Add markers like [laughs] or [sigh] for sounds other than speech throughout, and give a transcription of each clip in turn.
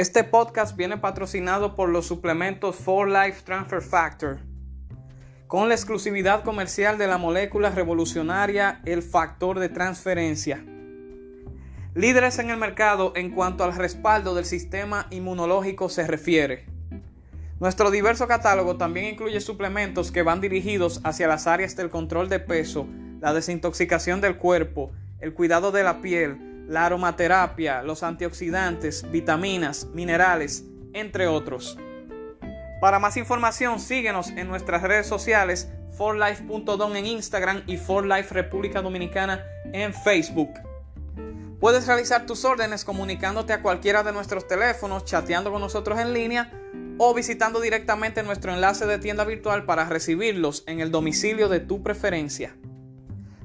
Este podcast viene patrocinado por los suplementos For Life Transfer Factor, con la exclusividad comercial de la molécula revolucionaria el factor de transferencia. Líderes en el mercado en cuanto al respaldo del sistema inmunológico se refiere. Nuestro diverso catálogo también incluye suplementos que van dirigidos hacia las áreas del control de peso, la desintoxicación del cuerpo, el cuidado de la piel, la aromaterapia, los antioxidantes, vitaminas, minerales, entre otros. Para más información, síguenos en nuestras redes sociales, forlife.don en Instagram y forlife República Dominicana en Facebook. Puedes realizar tus órdenes comunicándote a cualquiera de nuestros teléfonos, chateando con nosotros en línea o visitando directamente nuestro enlace de tienda virtual para recibirlos en el domicilio de tu preferencia.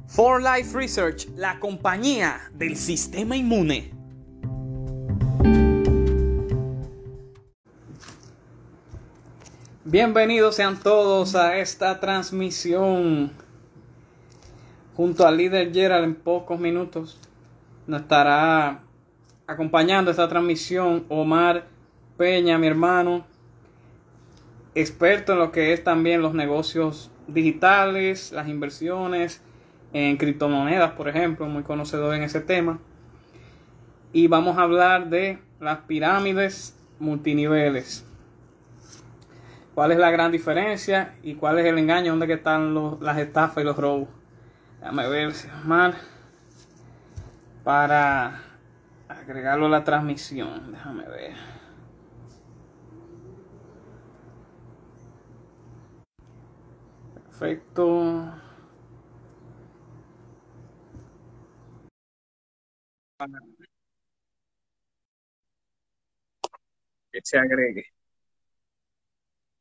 For Life Research, la compañía del sistema inmune. Bienvenidos sean todos a esta transmisión. Junto al líder Gerald en pocos minutos nos estará acompañando esta transmisión Omar Peña, mi hermano, experto en lo que es también los negocios digitales, las inversiones, en criptomonedas, por ejemplo, muy conocedor en ese tema. Y vamos a hablar de las pirámides multiniveles. ¿Cuál es la gran diferencia y cuál es el engaño? ¿Dónde están las estafas y los robos? Déjame ver si mal para agregarlo a la transmisión. Déjame ver. Perfecto. Que se agregue.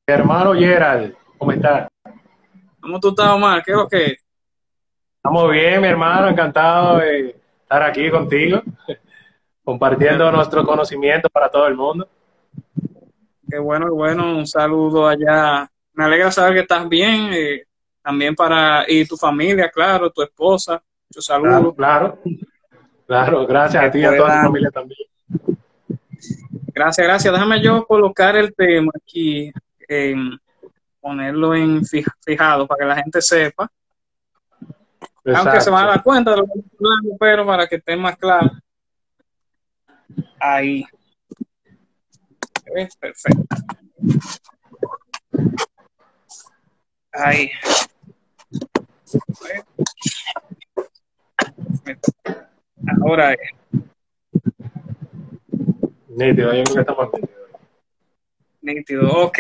Hermano Gerald, ¿cómo estás? ¿Cómo tú estás, Omar? ¿Qué es lo que? Estamos bien, mi hermano, encantado de estar aquí contigo, [laughs] compartiendo nuestro conocimiento para todo el mundo. Qué bueno, qué bueno, un saludo allá. Me alegra saber que estás bien, eh, también para, y tu familia, claro, tu esposa, muchos saludos. claro. Claro, gracias a ti y a toda tu familia también. Gracias, gracias. Déjame yo colocar el tema aquí, ponerlo en fijado para que la gente sepa. Aunque se van a dar cuenta de lo que estoy hablando, pero para que esté más claro. Ahí. Perfecto. Ahí. Ahora es. Nítido, yo creo que estamos nítido. ok.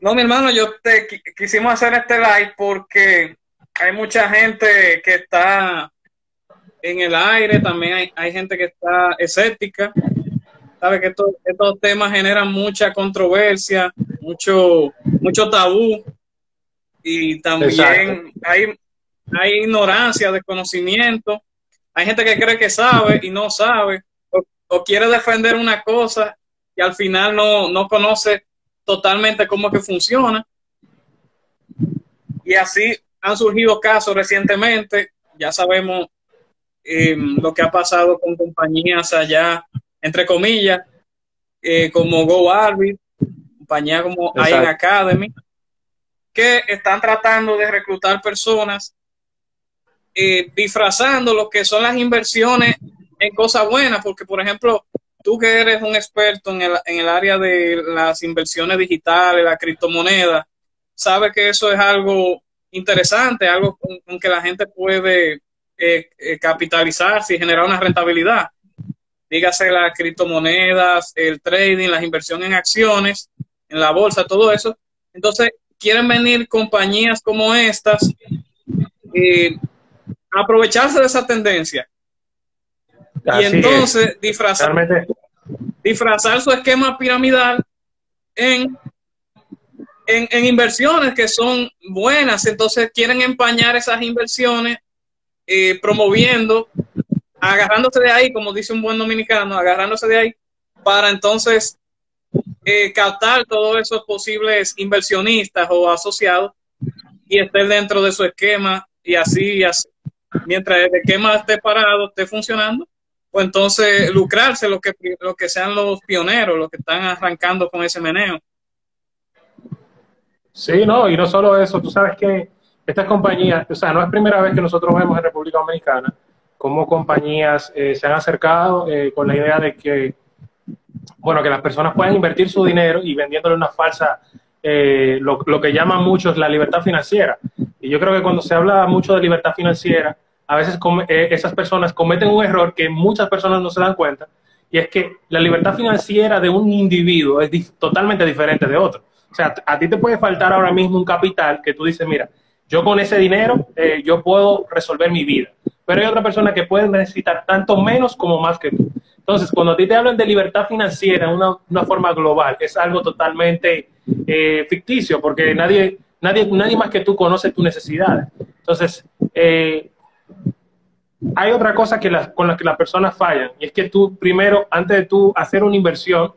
No, mi hermano, yo te quisimos hacer este live porque hay mucha gente que está en el aire, también hay, hay gente que está escéptica. Sabe que estos, estos temas generan mucha controversia, mucho, mucho tabú y también hay hay ignorancia, desconocimiento. Hay gente que cree que sabe y no sabe, o, quiere defender una cosa y al final no, no conoce totalmente cómo es que funciona. Y así han surgido casos recientemente, ya sabemos eh, lo que ha pasado con compañías allá, entre comillas, eh, como Go compañía como Iron Academy, que están tratando de reclutar personas eh, disfrazando lo que son las inversiones en cosas buenas, porque por ejemplo, tú que eres un experto en el, en el área de las inversiones digitales, la criptomoneda, sabes que eso es algo interesante, algo con, que la gente puede eh, eh, capitalizarse y generar una rentabilidad. Dígase las criptomonedas, el trading, las inversiones en acciones, en la bolsa, todo eso. Entonces, quieren venir compañías como estas eh, aprovecharse de esa tendencia. y entonces disfrazar, disfrazar su esquema piramidal en, en, inversiones que son buenas. Entonces quieren empañar esas inversiones eh, promoviendo, agarrándose de ahí, como dice un buen dominicano, agarrándose de ahí para entonces eh, captar todos esos posibles inversionistas o asociados y estar dentro de su esquema y así, y así mientras el esquema esté parado, esté funcionando, pues entonces lucrarse lo que, lo que sean los pioneros, los que están arrancando con ese meneo. Sí, no, y no solo eso, tú sabes que estas compañías, o sea, no es primera vez que nosotros vemos en República Dominicana cómo compañías eh, se han acercado eh, con la idea de que, bueno, que las personas puedan invertir su dinero y vendiéndole una falsa, eh, lo, lo, que llaman muchos la libertad financiera. Y yo creo que cuando se habla mucho de libertad financiera, a veces eh, esas personas cometen un error que muchas personas no se dan cuenta, y es que la libertad financiera de un individuo es totalmente diferente de otro. O sea, a ti te puede faltar ahora mismo un capital que tú dices, mira, yo con ese dinero eh, yo puedo resolver mi vida, pero hay otra persona que puede necesitar tanto menos como más que tú. Entonces, cuando a ti te hablan de libertad financiera en una, una, forma global, es algo totalmente eh, ficticio, porque nadie, nadie, nadie más que tú conoce tus necesidades. Entonces, eh, hay otra cosa que con la que las personas fallan, y es que tú primero, antes de tú hacer una inversión,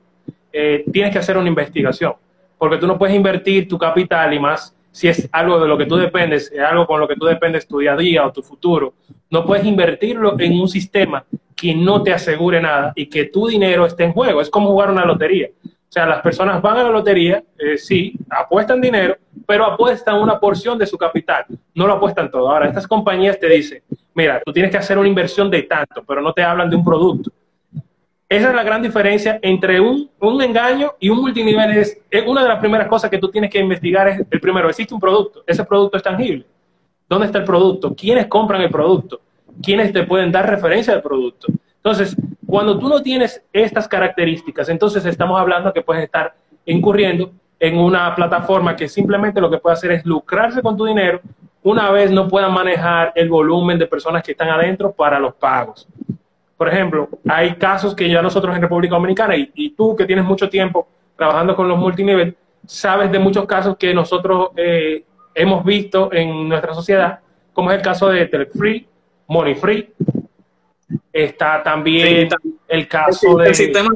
eh, tienes que hacer una investigación, porque tú no puedes invertir tu capital y más si es algo de lo que tú dependes, es algo con lo que tú dependes tu día a día o tu futuro, no puedes invertirlo en un sistema que no te asegure nada y que tu dinero esté en juego. Es como jugar una lotería. O sea, las personas van a la lotería, eh, sí, apuestan dinero, pero apuestan una porción de su capital, no lo apuestan todo. Ahora, estas compañías te dicen, mira, tú tienes que hacer una inversión de tanto, pero no te hablan de un producto. Esa es la gran diferencia entre un, un engaño y un multinivel. Es, una de las primeras cosas que tú tienes que investigar. Es el primero, existe un producto. Ese producto es tangible. ¿Dónde está el producto? ¿Quiénes compran el producto? ¿Quiénes te pueden dar referencia del producto? Entonces, cuando tú no tienes estas características, entonces estamos hablando que puedes estar incurriendo en una plataforma que simplemente lo que puede hacer es lucrarse con tu dinero una vez no puedan manejar el volumen de personas que están adentro para los pagos. Por ejemplo, hay casos que ya nosotros en República Dominicana, y, tú que tienes mucho tiempo trabajando con los multinivel, sabes de muchos casos que nosotros eh, hemos visto en nuestra sociedad, como es el caso de Telefree, Money Free. Está también el caso de... El sistema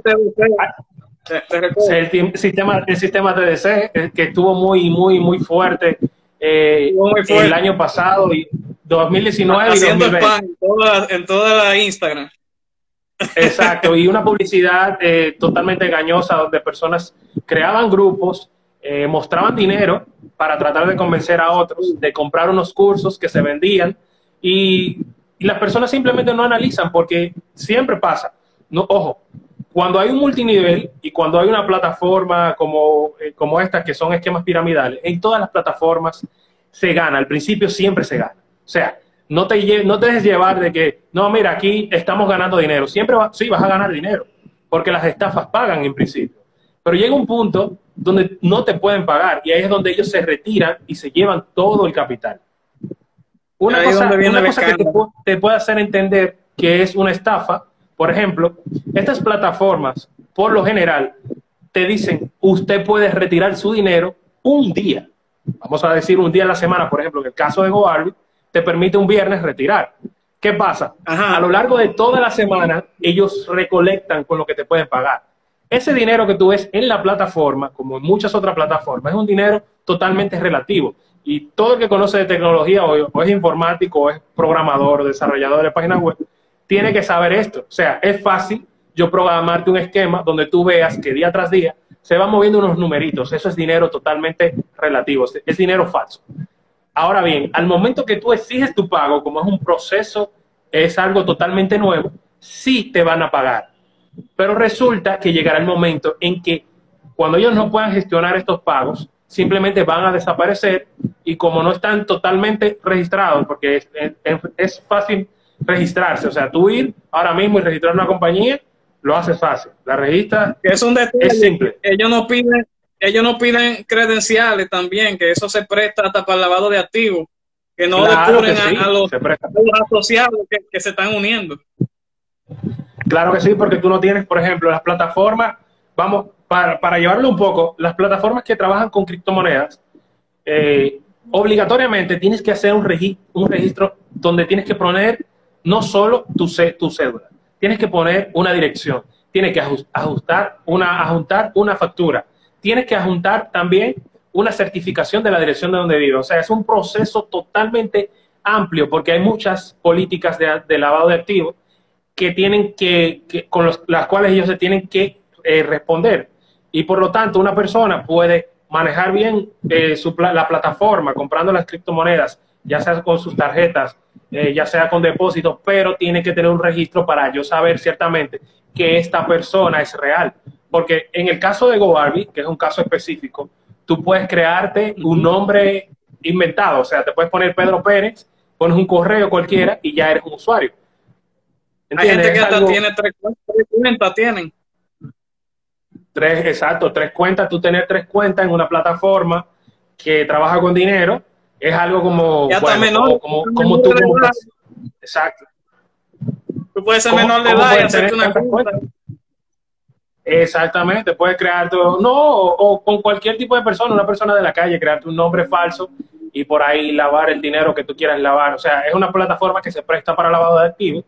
el, sistema, el sistema TDC, eh, que estuvo muy, muy, muy fuerte, eh, el año pasado, y 2019 y 2020. en, toda, en toda la Instagram. Exacto, y una publicidad eh, totalmente engañosa donde personas creaban grupos, mostraban dinero para tratar de convencer a otros de comprar unos cursos que se vendían y, y las personas simplemente no analizan porque siempre pasa. No, ojo, cuando hay un multinivel y cuando hay una plataforma como, eh, como esta, que son esquemas piramidales, en todas las plataformas se gana, al principio siempre se gana. O sea, no te, no te dejes llevar de que, no, mira, aquí estamos ganando dinero. Siempre sí vas a ganar dinero, porque las estafas pagan en principio. Pero llega un punto donde no te pueden pagar y ahí es donde ellos se retiran y se llevan todo el capital. Una cosa, que te, te puede hacer entender que es una estafa por ejemplo, estas plataformas, por lo general, te dicen, usted puede retirar su dinero un día. Vamos a decir un día a la semana, por ejemplo, en el caso de GoArby, te permite un viernes retirar. ¿Qué pasa? A lo largo de toda la semana, ellos recolectan con lo que te pueden pagar. Ese dinero que tú ves en la plataforma, como en muchas otras plataformas, es un dinero totalmente relativo. Y todo el que conoce de tecnología, o, es informático, o es programador, desarrollador de páginas web, tiene que saber esto. O sea, es fácil yo programarte un esquema donde tú veas que día tras día se van moviendo unos numeritos. Eso es dinero totalmente relativo, es dinero falso. Ahora bien, al momento que tú exiges tu pago, como es un proceso, es algo totalmente nuevo, sí te van a pagar. Pero resulta que llegará el momento en que cuando ellos no puedan gestionar estos pagos, simplemente van a desaparecer y como no están totalmente registrados, porque es, es, fácil registrarse, o sea, tú ir ahora mismo y registrar una compañía, lo haces fácil. La registra es, un es simple. Ellos no piden ellos no piden credenciales también, que eso se presta hasta para el lavado de activos, que no descubren a, los, asociados que, se están uniendo. Claro que sí, porque tú no tienes, por ejemplo, las plataformas, vamos, para, para llevarlo un poco, las plataformas que trabajan con criptomonedas, eh, obligatoriamente tienes que hacer un, un registro donde tienes que poner no solo tu, tu cédula, tienes que poner una dirección, tienes que ajustar una, ajustar una factura, tienes que adjuntar también una certificación de la dirección de donde vive. O sea, es un proceso totalmente amplio porque hay muchas políticas de, lavado de activos que tienen que, con las cuales ellos se tienen que eh, responder. Y por lo tanto, una persona puede manejar bien eh, la plataforma comprando las criptomonedas, ya sea con sus tarjetas, eh, ya sea con depósitos, pero tiene que tener un registro para yo saber ciertamente que esta persona es real. Porque en el caso de GoBarbie, que es un caso específico, tú puedes crearte un nombre inventado. O sea, te puedes poner Pedro Pérez, pones un correo cualquiera y ya eres un usuario. Hay gente que hasta tiene tres, cuentas, tienen. Tres, exacto, tres cuentas. Tú tener tres cuentas en una plataforma que trabaja con dinero es algo como, menor, como, como, tú. exacto. Tú puedes ser menor de edad y hacerte una cuenta. Exactamente, puedes crearte, no, o, con cualquier tipo de persona, una persona de la calle, crearte un nombre falso y por ahí lavar el dinero que tú quieras lavar. O sea, es una plataforma que se presta para lavado de activos.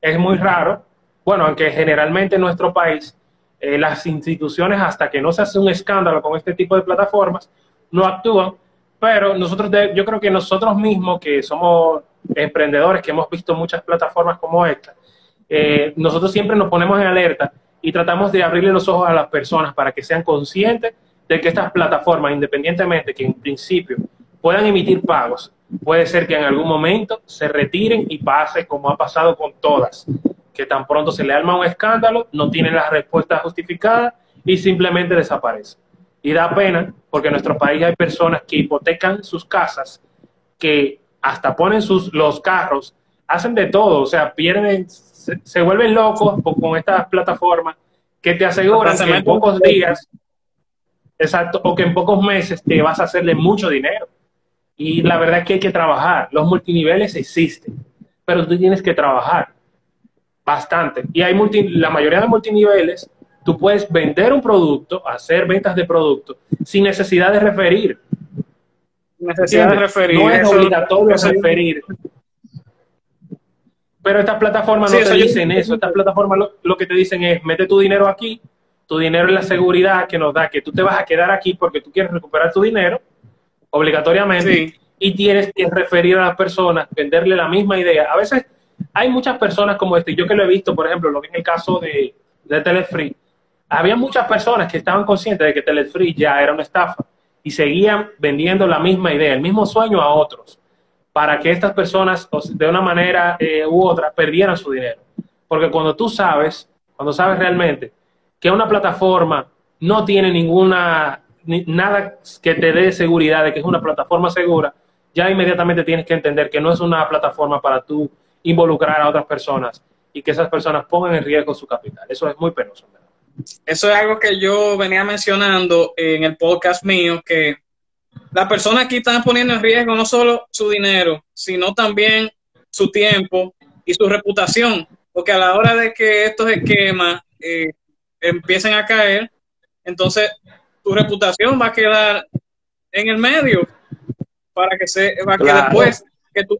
Es muy raro. Bueno, aunque generalmente en nuestro país eh, las instituciones, hasta que no se hace un escándalo con este tipo de plataformas, no actúan. Pero nosotros, yo creo que nosotros mismos, que somos emprendedores, que hemos visto muchas plataformas como esta, eh, nosotros siempre nos ponemos en alerta y tratamos de abrirle los ojos a las personas para que sean conscientes de que estas plataformas, independientemente que en principio puedan emitir pagos, puede ser que en algún momento se retiren y pase como ha pasado con todas, que tan pronto se le arma un escándalo, no tienen la respuesta justificada y simplemente desaparecen. Y da pena porque en nuestro país hay personas que hipotecan sus casas, que hasta ponen sus, los carros, hacen de todo, o sea, pierden se, vuelven locos con estas plataformas que te aseguran que en pocos días, exacto, o que en pocos meses te vas a hacerle mucho dinero. Y la verdad es que hay que trabajar. Los multiniveles existen, pero tú tienes que trabajar bastante. Y hay la mayoría de multiniveles, tú puedes vender un producto, hacer ventas de producto, sin necesidad de referir. Necesidad de referir. No es obligatorio referir. Pero estas plataformas no te dicen eso. Estas plataformas lo, que te dicen es, mete tu dinero aquí, tu dinero es la seguridad que nos da que tú te vas a quedar aquí porque tú quieres recuperar tu dinero, obligatoriamente, y tienes que referir a las personas, venderle la misma idea. A veces hay muchas personas como este, yo que lo he visto, por ejemplo, lo que en el caso de, de Telefree, había muchas personas que estaban conscientes de que Telefree ya era una estafa y seguían vendiendo la misma idea, el mismo sueño a otros para que estas personas de una manera eh, u otra perdieran su dinero. Porque cuando tú sabes, cuando sabes realmente que una plataforma no tiene ninguna, nada que te dé seguridad de que es una plataforma segura, ya inmediatamente tienes que entender que no es una plataforma para tú involucrar a otras personas y que esas personas pongan en riesgo su capital. Eso es muy penoso. Eso es algo que yo venía mencionando en el podcast mío, que las personas aquí están poniendo en riesgo no solo su dinero, sino también su tiempo y su reputación, porque a la hora de que estos esquemas eh, empiecen a caer, entonces tu reputación va a quedar en el medio para que se va que después que tú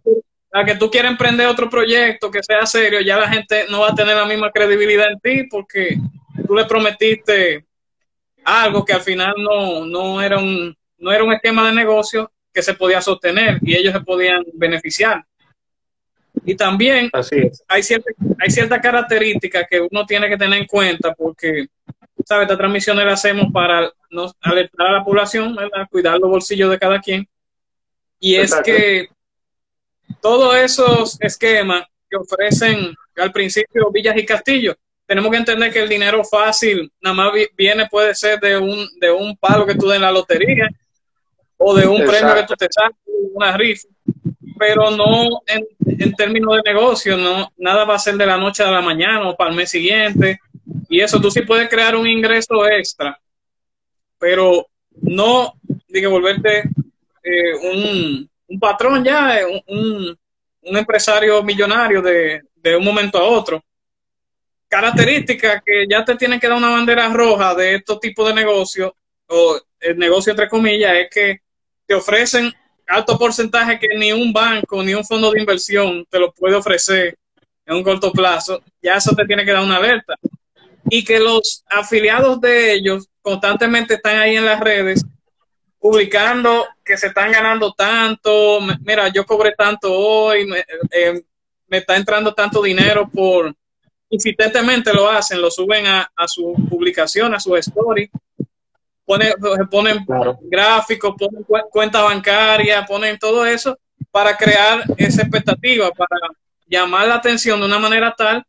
a que tú quieras emprender otro proyecto que sea serio, ya la gente no va a tener la misma credibilidad en ti porque tú le prometiste algo que al final no, no era un no era un esquema de negocio que se podía sostener y ellos se podían beneficiar. Y también hay ciertas hay cierta características que uno tiene que tener en cuenta porque, ¿sabes? Esta transmisión la hacemos para no alertar a la población, cuidar los bolsillos de cada quien. Y es que todos esos esquemas que ofrecen al principio villas y castillos, tenemos que entender que el dinero fácil nada más viene, puede ser de un, de un palo que tú des en la lotería o de un premio que tú te saques, una rifa pero no en, en, términos de negocio, no, nada va a ser de la noche a la mañana o para el mes siguiente. Y eso tú sí puedes crear un ingreso extra, pero no, digo, volverte eh, un, un, patrón ya, eh, un, un, empresario millonario de, de un momento a otro. Característica que ya te tienen que dar una bandera roja de estos tipos de negocios, o el negocio entre comillas, es que te ofrecen alto porcentaje que ni un banco ni un fondo de inversión te lo puede ofrecer en un corto plazo, ya eso te tiene que dar una alerta. Y que los afiliados de ellos constantemente están ahí en las redes publicando que se están ganando tanto, mira, yo cobré tanto hoy, me, eh, está entrando tanto dinero por, insistentemente lo hacen, lo suben a, a su publicación, a su story, ponen, ponen gráficos, ponen cuenta bancaria, ponen todo eso para crear esa expectativa, para llamar la atención de una manera tal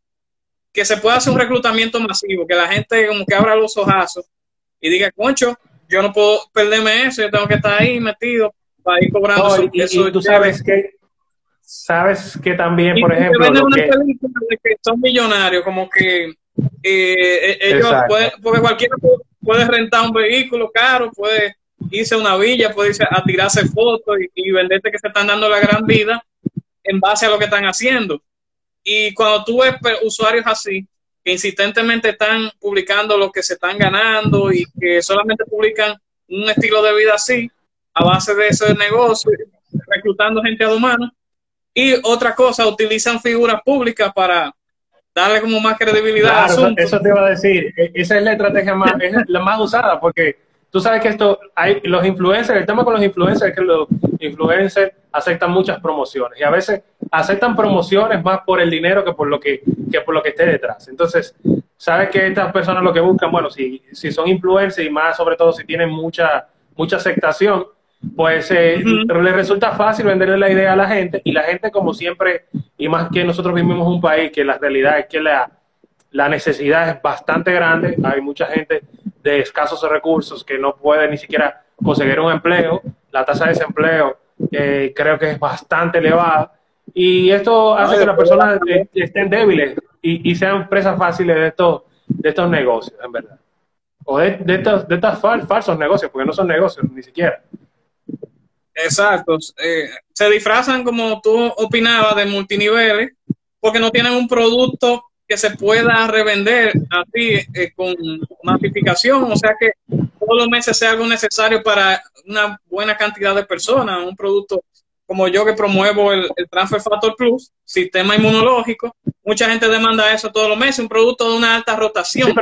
que se pueda hacer un reclutamiento masivo, que la gente como que abra los ojazos y diga, concho, yo no puedo perderme eso, yo tengo que estar ahí metido para ir cobrando eso. Y, tú sabes que, sabes que también, por ejemplo, lo que... que son millonarios, como que eh, eh, ellos pueden, porque cualquiera puede rentar un vehículo caro, puede irse a una villa, puede irse a tirarse fotos y, venderte que se están dando la gran vida en base a lo que están haciendo. Y cuando tú ves usuarios así, que insistentemente están publicando lo que se están ganando y que solamente publican un estilo de vida así, a base de ese negocio, reclutando gente a humana. Y otra cosa, utilizan figuras públicas para darle como más credibilidad claro, Eso te iba a decir, e, esa es la estrategia más, es la más usada, porque tú sabes que esto, hay los influencers, el tema con los influencers es que los influencers aceptan muchas promociones y a veces aceptan promociones más por el dinero que por lo que, que por lo que esté detrás. Entonces, sabes que estas personas lo que buscan, bueno, si, si son influencers y más sobre todo si tienen mucha, mucha aceptación, pues eh, le resulta fácil venderle la idea a la gente y la gente como siempre, y más que nosotros vivimos un país que la realidad es que la, la necesidad es bastante grande, hay mucha gente de escasos recursos que no puede ni siquiera conseguir un empleo, la tasa de desempleo eh, creo que es bastante elevada y esto hace que las personas estén débiles y, sean presas fáciles de estos, de estos negocios, en verdad. O de, de estos, de estos falsos negocios, porque no son negocios ni siquiera. Exacto. Eh, se disfrazan, como tú opinabas, de multiniveles, porque no tienen un producto que se pueda revender así eh, con masificación, o sea que todos los meses sea algo necesario para una buena cantidad de personas, un producto como yo que promuevo el, Transfer Factor Plus, sistema inmunológico, mucha gente demanda eso todos los meses, un producto de una alta rotación.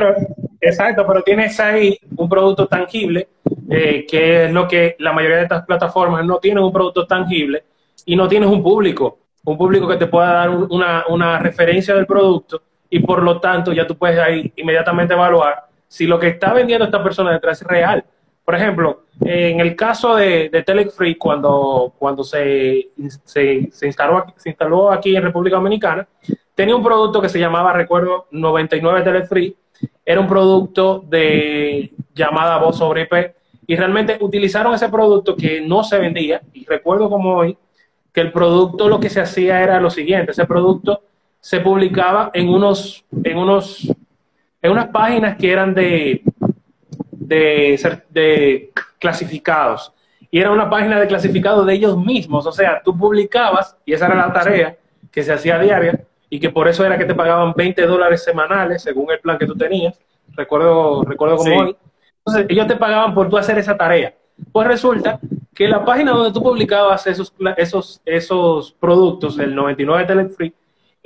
exacto, pero tienes ahí un producto tangible eh, que es lo que la mayoría de estas plataformas no tienen un producto tangible y no tienes un público, un público que te pueda dar una, una referencia del producto y por lo tanto ya tú puedes ahí inmediatamente evaluar si lo que está vendiendo esta persona detrás es real. Por ejemplo, en el caso de, de Telefree, cuando, cuando se, se, se, instaló, se instaló aquí en República Dominicana, tenía un producto que se llamaba, recuerdo, 99 Telefree. Era un producto de llamada voz sobre IP y realmente utilizaron ese producto que no se vendía, y recuerdo como hoy, que el producto lo que se hacía era lo siguiente, ese producto se publicaba en unos, en unos, en unas páginas que eran de, de, de clasificados, y era una página de clasificados de ellos mismos, o sea, tú publicabas, y esa era la tarea que se hacía diaria, y que por eso era que te pagaban 20 dólares semanales, según el plan que tú tenías, recuerdo, recuerdo como hoy, entonces, ellos te pagaban por tú hacer esa tarea. Pues resulta que la página donde tú publicabas esos, esos, esos productos, el 99 Telefree,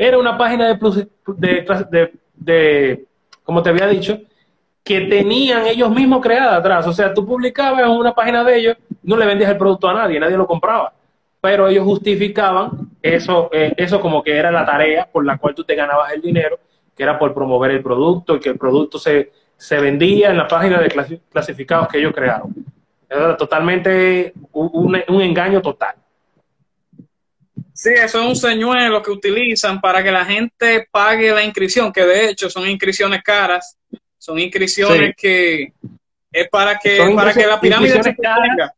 era una página de, plus, de, como te había dicho, que tenían ellos mismos creada atrás. O sea, tú publicabas en una página de ellos, no le vendías el producto a nadie, nadie lo compraba. Pero ellos justificaban eso, eh, eso como que era la tarea por la cual tú te ganabas el dinero, que era por promover el producto y que el producto se, se vendía en la página de clasificados que ellos crearon. Era totalmente un engaño total. Sí, eso es un señuelo que utilizan para que la gente pague la inscripción, que de hecho son inscripciones caras, son inscripciones que es para que, para que la pirámide se caras,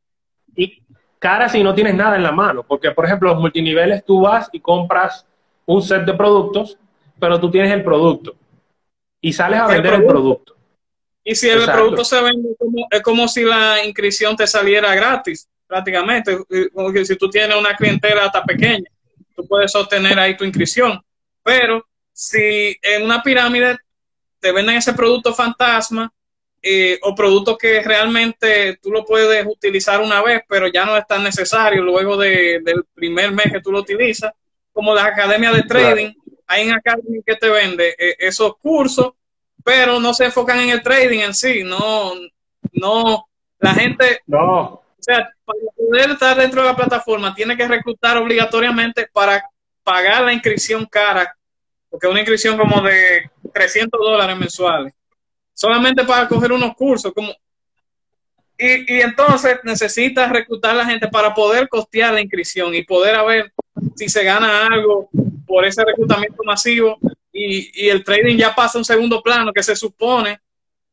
y caras si no tienes nada en la mano, porque por ejemplo los multiniveles tú vas y compras un set de productos, pero tú tienes el producto y sales a vender el producto. Y si el producto se vende, es como si la inscripción te saliera gratis prácticamente. Como si tú tienes una clientela hasta pequeña, tú puedes sostener ahí tu inscripción. Pero si en una pirámide te venden ese producto fantasma eh, o producto que realmente tú lo puedes utilizar una vez, pero ya no es tan necesario luego del primer mes que tú lo utilizas, como las academias de trading, hay en Academy que te vende eh, esos cursos, pero no se enfocan en el trading en sí, no, no, la gente no o sea, para poder estar dentro de la plataforma, tiene que reclutar obligatoriamente para pagar la inscripción cara, porque es una inscripción como de 300 dólares mensuales, solamente para coger unos cursos. como y, y entonces necesitas reclutar a la gente para poder costear la inscripción y poder a ver si se gana algo por ese reclutamiento masivo y, y el trading ya pasa a un segundo plano, que se supone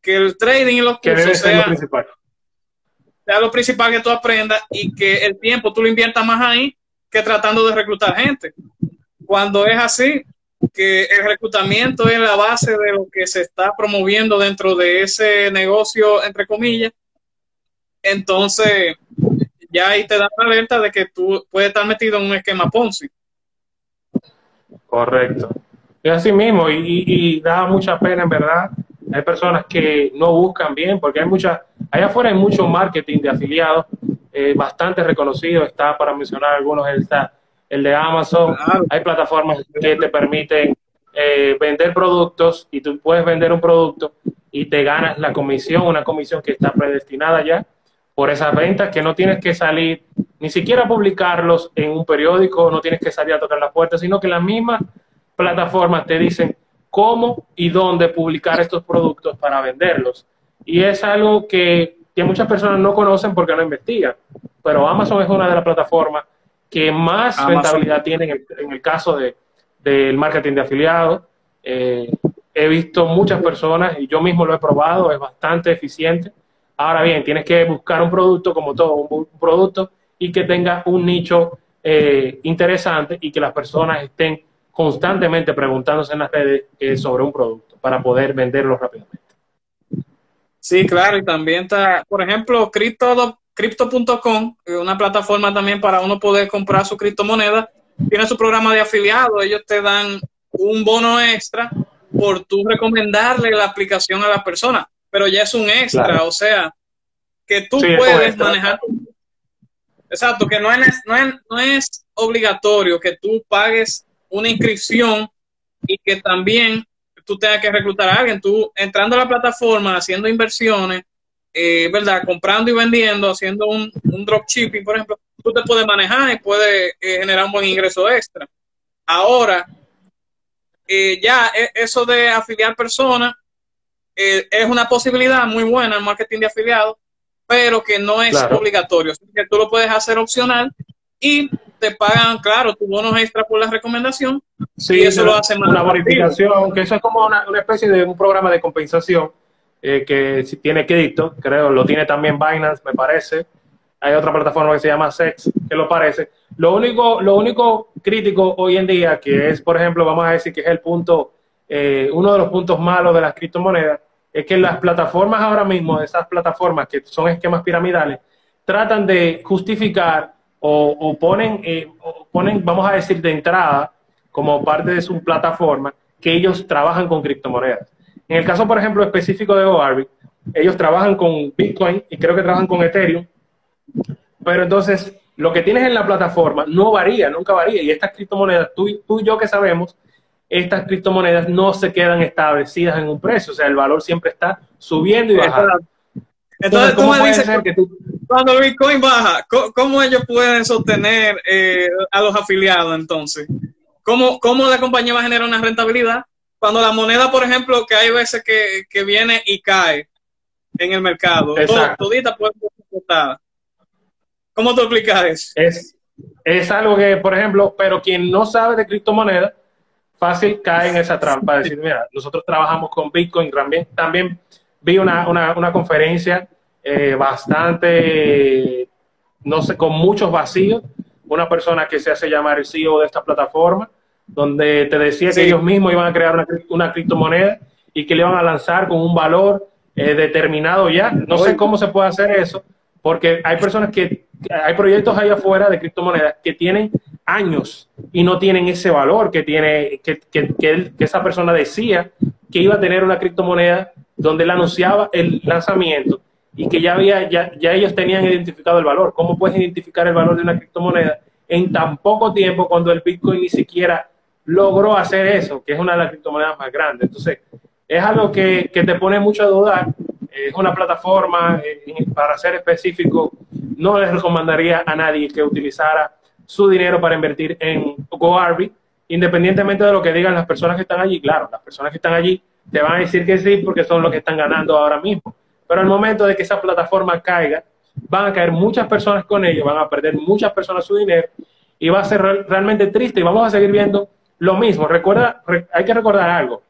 que el trading y los cursos sea, principal sea lo principal que tú aprendas y que el tiempo tú lo inviertas más ahí que tratando de reclutar gente. Cuando es así, que el reclutamiento es la base de lo que se está promoviendo dentro de ese negocio, entre comillas, entonces ya ahí te da la alerta de que tú puedes estar metido en un esquema Ponzi. Correcto. Es así mismo y, y da mucha pena, en verdad, hay personas que no buscan bien, porque hay mucha, allá afuera hay mucho marketing de afiliados, eh, bastante reconocido, está para mencionar algunos, está el de Amazon, hay plataformas que te permiten eh, vender productos y tú puedes vender un producto y te ganas la comisión, una comisión que está predestinada ya por esas ventas, que no tienes que salir ni siquiera a publicarlos en un periódico, no tienes que salir a tocar la puerta, sino que las mismas plataformas te dicen, cómo y dónde publicar estos productos para venderlos. Y es algo que, muchas personas no conocen porque no investigan. Pero Amazon es una de las plataformas que más rentabilidad tiene en el, caso de, del marketing de afiliados. Eh, he visto muchas personas y yo mismo lo he probado, es bastante eficiente. Ahora bien, tienes que buscar un producto como todo, un, producto y que tenga un nicho eh, interesante y que las personas estén constantemente preguntándose en las redes eh, sobre un producto para poder venderlo rápidamente. Sí, claro, y también está, por ejemplo, Crypto.com, una plataforma también para uno poder comprar su criptomoneda, tiene su programa de afiliado, ellos te dan un bono extra por tú recomendarle la aplicación a la persona, pero ya es un extra, o sea, que tú puedes manejar. Exacto, que no es, no, es, no es obligatorio que tú pagues una inscripción y que también tú tengas que reclutar a alguien. Tú entrando a la plataforma, haciendo inversiones, eh, ¿verdad? Comprando y vendiendo, haciendo un, un dropshipping, por ejemplo, tú te puedes manejar y puedes eh, generar un buen ingreso extra. Ahora, eh, ya e, eso de afiliar personas es una posibilidad muy buena en marketing de afiliados, pero que no es obligatorio. que tú lo puedes hacer opcional y te pagan, claro, tu bono extra por la recomendación. Sí, y eso lo hace más Una bonificación, que eso es como una, especie de un programa de compensación eh, que si tiene crédito, creo, lo tiene también Binance, me parece. Hay otra plataforma que se llama Sex, que lo parece. Lo único, lo único crítico hoy en día, que es, por ejemplo, vamos a decir que es el punto, eh, uno de los puntos malos de las criptomonedas, es que las plataformas ahora mismo, esas plataformas que son esquemas piramidales, tratan de justificar o, ponen, eh, ponen, vamos a decir, de entrada, como parte de su plataforma, que ellos trabajan con criptomonedas. En el caso, por ejemplo, específico de OARBIT, ellos trabajan con Bitcoin y creo que trabajan con Ethereum, pero entonces lo que tienes en la plataforma no varía, nunca varía. Y estas criptomonedas, tú, tú y yo que sabemos, estas criptomonedas no se quedan establecidas en un precio, o sea, el valor siempre está subiendo y bajando. Entonces, ¿cómo puede ser que tú cuando el Bitcoin baja, ¿cómo, ellos pueden sostener eh, a los afiliados entonces? ¿Cómo, ¿Cómo la compañía va a generar una rentabilidad? Cuando la moneda, por ejemplo, que hay veces que, que viene y cae en el mercado, todita puede ser ¿Cómo tú explicas eso? Es, es algo que, por ejemplo, pero quien no sabe de criptomonedas, fácil cae en esa trampa. Decir, mira, nosotros trabajamos con Bitcoin también. También vi una, una, una conferencia eh, bastante, no sé, con muchos vacíos. Una persona que se hace llamar el CEO de esta plataforma, donde te decía que ellos mismos iban a crear una, una, criptomoneda y que le iban a lanzar con un valor eh, determinado ya. No sé cómo se puede hacer eso, porque hay personas que, hay proyectos ahí afuera de criptomonedas que tienen años y no tienen ese valor que tiene, que, que, que, esa persona decía que iba a tener una criptomoneda donde él anunciaba el lanzamiento y que ya había, ya, ya ellos tenían identificado el valor. ¿Cómo puedes identificar el valor de una criptomoneda en tan poco tiempo cuando el Bitcoin ni siquiera logró hacer eso, que es una de las criptomonedas más grandes? Entonces, es algo que, que te pone mucho a dudar es una plataforma, eh, para ser específico, no les recomendaría a nadie que utilizara su dinero para invertir en GoArby, independientemente de lo que digan las personas que están allí. Claro, las personas que están allí te van a decir que sí porque son los que están ganando ahora mismo. Pero al momento de que esa plataforma caiga, van a caer muchas personas con ello, van a perder muchas personas su dinero y va a ser realmente triste y vamos a seguir viendo lo mismo. Recuerda, hay que recordar algo.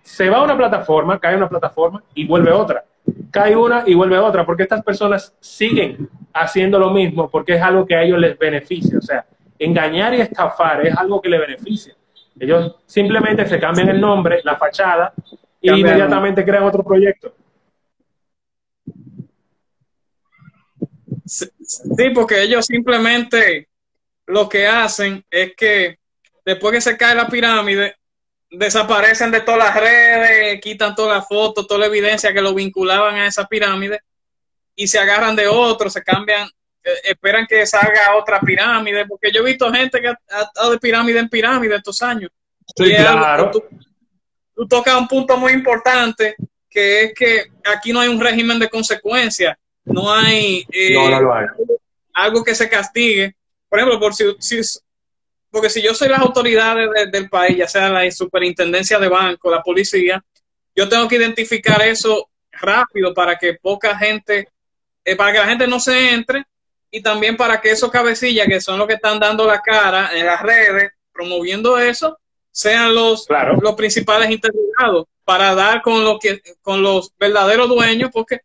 Se va una plataforma, cae una plataforma y vuelve otra cae una y vuelve otra, porque estas personas siguen haciendo lo mismo porque es algo que a ellos les beneficia. O sea, engañar y estafar es algo que les beneficia. Ellos simplemente se cambian el nombre, la fachada, y inmediatamente crean otro proyecto. Sí, porque ellos simplemente lo que hacen es que después que se cae la pirámide, desaparecen de todas las redes, quitan todas las fotos, toda la evidencia que lo vinculaban a esa pirámide y se agarran de otro, se cambian, eh, esperan que salga otra pirámide, porque yo he visto gente que ha estado de pirámide en pirámide estos años. Sí, claro. tú, tocas un punto muy importante, que es que aquí no hay un régimen de consecuencias, no hay, eh, algo que se castigue. Por ejemplo, por si, si porque si yo soy las autoridades del país, ya sea la superintendencia de banco, la policía, yo tengo que identificar eso rápido para que poca gente, eh, para que la gente no se entre y también para que esos cabecillas que son los que están dando la cara en las redes, promoviendo eso, sean los, los principales interesados para dar con, lo que, con los verdaderos dueños, porque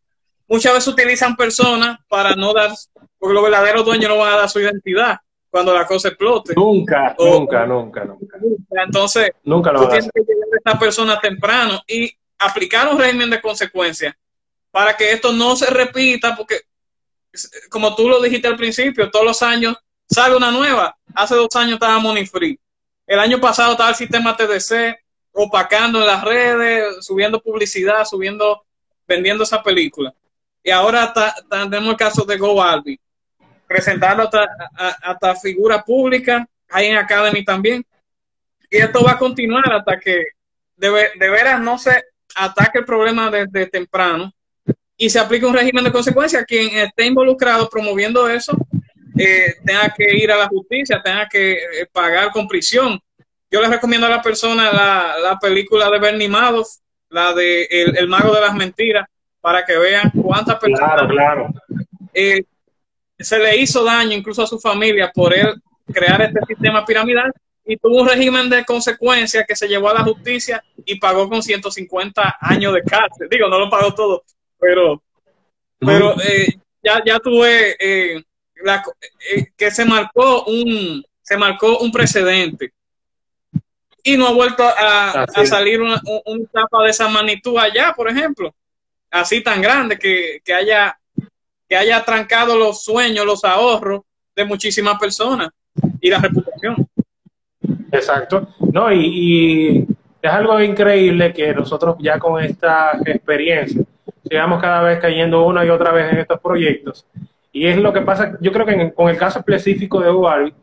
muchas veces utilizan personas para no dar, porque los verdaderos dueños no van a dar su identidad cuando la cosa explote. Nunca, nunca, nunca, nunca. Entonces, nunca lo tú tienes que llegar a esta persona temprano y aplicar un régimen de consecuencias para que esto no se repita, porque como tú lo dijiste al principio, todos los años sale una nueva. Hace dos años estaba Money Free. El año pasado estaba el sistema TDC opacando en las redes, subiendo publicidad, subiendo, vendiendo esa película. Y ahora tenemos el caso de Go Albi presentando hasta, hasta figura pública, hay en Academy también. Y esto va a continuar hasta que de, de veras no se ataque el problema desde temprano y se aplique un régimen de consecuencia. Quien esté involucrado promoviendo eso eh, tenga que ir a la justicia, tenga que eh, pagar con prisión. Yo les recomiendo a la persona la, la película de Bernie Madoff, la de el, Mago de las Mentiras, para que vean cuántas personas claro, claro. Eh, se le hizo daño incluso a su familia por él crear este sistema piramidal y tuvo un régimen de consecuencias que se llevó a la justicia y pagó con 150 años de cárcel. Digo, no lo pagó todo, pero, pero eh, ya, ya tuve eh, la, eh, que se marcó un se marcó un precedente y no ha vuelto a, salir una, una, etapa de esa magnitud allá, por ejemplo, así tan grande que, que haya que haya trancado los sueños, los ahorros de muchísimas personas y la reputación. Exacto. No, y, es algo increíble que nosotros ya con esta experiencia sigamos cada vez cayendo una y otra vez en estos proyectos. Y es lo que pasa, yo creo que con el caso específico de Ubalbi,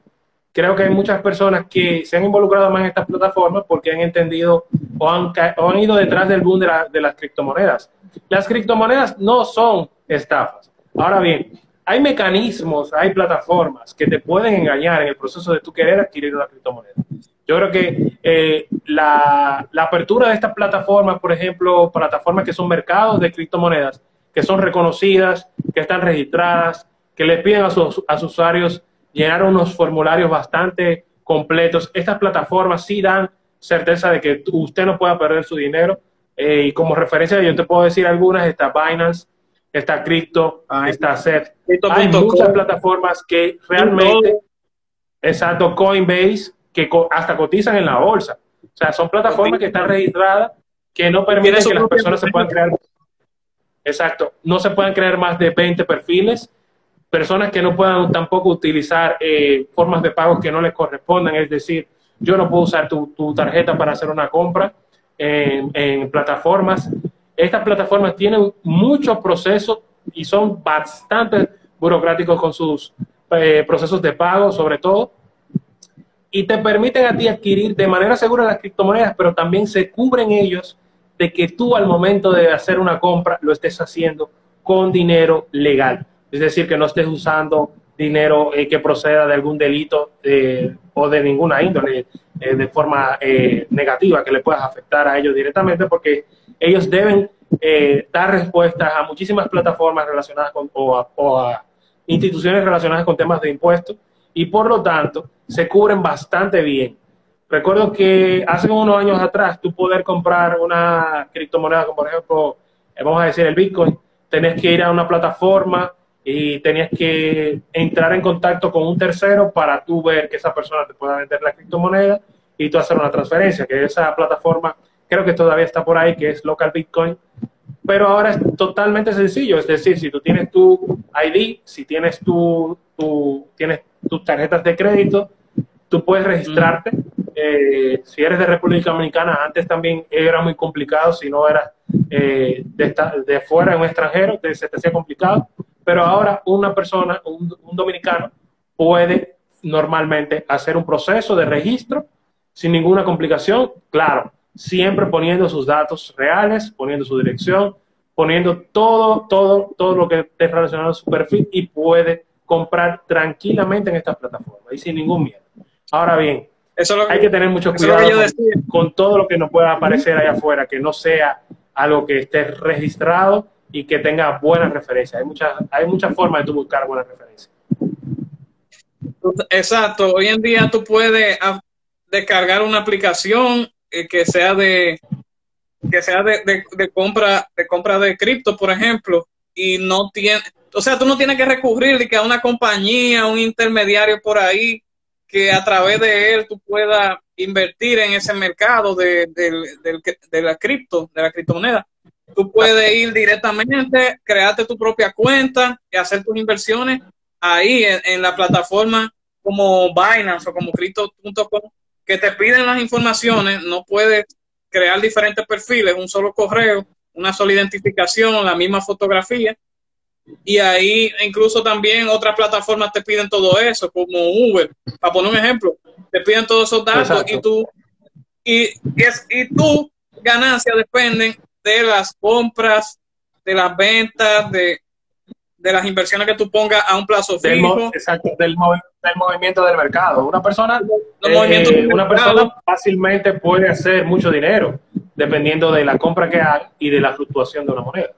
creo que hay muchas personas que se han involucrado más en estas plataformas porque han entendido o han, o han ido detrás del boom de, de las criptomonedas. Las criptomonedas no son estafas. Ahora bien, hay mecanismos, hay plataformas que te pueden engañar en el proceso de tú querer adquirir una criptomoneda. Yo creo que eh, la, apertura de estas plataformas, por ejemplo, plataformas que son mercados de criptomonedas, que son reconocidas, que están registradas, que le piden a sus, a sus usuarios llenar unos formularios bastante completos. Estas plataformas sí dan certeza de que usted no pueda perder su dinero. Eh, y como referencia, yo te puedo decir algunas, está Binance, está Crypto, está Set. Hay muchas plataformas que realmente, exacto, Coinbase, que hasta cotizan en la bolsa. O sea, son plataformas que están registradas que no permiten que las personas se puedan crear. Exacto, no se pueden crear más de 20 perfiles. Personas que no puedan tampoco utilizar eh, formas de pago que no les correspondan, es decir, yo no puedo usar tu, tarjeta para hacer una compra en, plataformas. Estas plataformas tienen muchos procesos y son bastante burocráticos con sus eh, procesos de pago, sobre todo, y te permiten a ti adquirir de manera segura las criptomonedas, pero también se cubren ellos de que tú al momento de hacer una compra lo estés haciendo con dinero legal. Es decir, que no estés usando dinero eh, que proceda de algún delito eh, o de ninguna índole eh, de forma negativa que le pueda afectar a ellos directamente, porque ellos deben dar respuestas a muchísimas plataformas relacionadas con, o a, instituciones relacionadas con temas de impuestos y por lo tanto se cubren bastante bien. Recuerdo que hace unos años atrás tú poder comprar una criptomoneda como por ejemplo, vamos a decir el Bitcoin, tenés que ir a una plataforma y tenías que entrar en contacto con un tercero para tú ver que esa persona te pueda vender la criptomoneda y tú hacer una transferencia, que esa plataforma creo que todavía está por ahí, que es Local Bitcoin, pero ahora es totalmente sencillo, es decir, si tú tienes tu ID, si tienes tu, tienes tus tarjetas de crédito, tú puedes registrarte. Eh, si eres de República Dominicana, antes también era muy complicado, si no eras eh, de, de fuera, en un extranjero, te, se te hacía complicado pero ahora una persona, un, dominicano, puede normalmente hacer un proceso de registro sin ninguna complicación, claro, siempre poniendo sus datos reales, poniendo su dirección, poniendo todo, todo, todo lo que esté relacionado a su perfil y puede comprar tranquilamente en estas plataformas y sin ningún miedo. Ahora bien, hay que tener mucho cuidado con, todo lo que nos pueda aparecer allá afuera, que no sea algo que esté registrado y que tenga buenas referencias. Hay muchas hay muchas formas de tú buscar buenas referencias. Exacto. Hoy en día tú puedes ah, descargar una aplicación eh, que sea de que sea de, de, compra de compra de cripto, por ejemplo, y no tiene, o sea, tú no tienes que recurrir a una compañía, un intermediario por ahí que a través de él tú puedas invertir en ese mercado de, de la cripto, de la criptomoneda Tú puedes ir directamente, crearte tu propia cuenta y hacer tus inversiones ahí en, la plataforma como Binance o como Crypto.com, que te piden las informaciones, no puedes crear diferentes perfiles, un solo correo, una sola identificación, la misma fotografía. Y ahí incluso también otras plataformas te piden todo eso, como Uber, para poner un ejemplo, te piden todos esos datos y tú y, y, y tu ganancias dependen de las compras, de las ventas, de, las inversiones que tú pongas a un plazo fijo. exacto, del, movimiento del mercado. Una persona, eh, una persona fácilmente puede hacer mucho dinero dependiendo de la compra que haga y de la fluctuación de una moneda.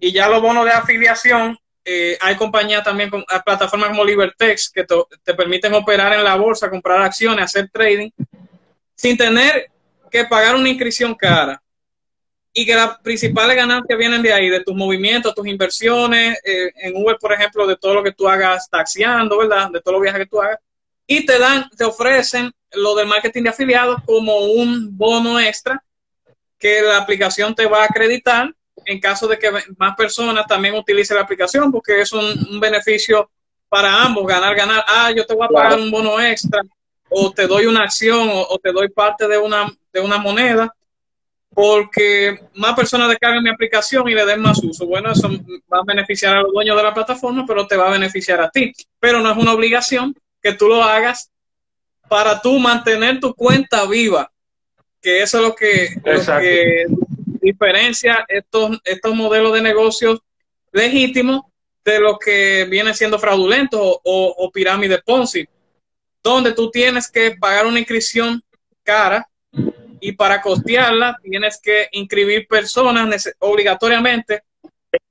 Y ya los bonos de afiliación, eh, hay compañías también, con, plataformas como Libertex que te permiten operar en la bolsa, comprar acciones, hacer trading, sin tener que pagar una inscripción cara y que las principales ganancias vienen de ahí, de tus movimientos, tus inversiones, eh, en Uber, por ejemplo, de todo lo que tú hagas taxiando, ¿verdad? De todos los viajes que tú hagas. Y te dan, te ofrecen lo del marketing de afiliados como un bono extra que la aplicación te va a acreditar en caso de que más personas también utilicen la aplicación, porque es un, beneficio para ambos, ganar, ganar. Ah, yo te voy a pagar un bono extra, o te doy una acción, o, te doy parte de una, de una moneda porque más personas descargan mi aplicación y le den más uso. Bueno, eso va a beneficiar a los dueños de la plataforma, pero te va a beneficiar a ti. Pero no es una obligación que tú lo hagas para tú mantener tu cuenta viva, que eso es lo que, diferencia estos, estos modelos de negocios legítimos de lo que viene siendo fraudulento o, o pirámide Ponzi, donde tú tienes que pagar una inscripción cara y para costearla tienes que inscribir personas obligatoriamente,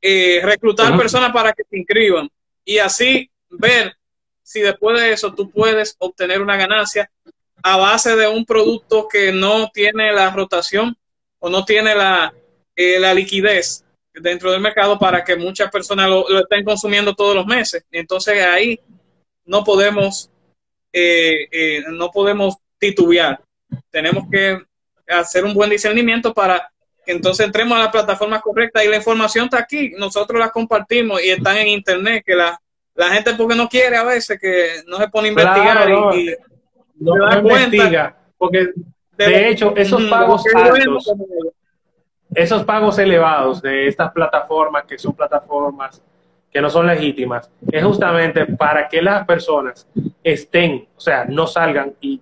eh, reclutar personas para que se inscriban y así ver si después de eso tú puedes obtener una ganancia a base de un producto que no tiene la rotación o no tiene la, eh, la liquidez dentro del mercado para que muchas personas lo, estén consumiendo todos los meses. Entonces ahí no podemos, eh, no podemos titubear. Tenemos que hacer un buen discernimiento para que entonces entremos a la plataforma correcta y la información está aquí, nosotros la compartimos y están en internet, que la, la gente porque no quiere a veces que no se pone a investigar y, no, investiga, porque de, hecho esos pagos altos, esos pagos elevados de estas plataformas que son plataformas que no son legítimas, es justamente para que las personas estén, o sea, no salgan y,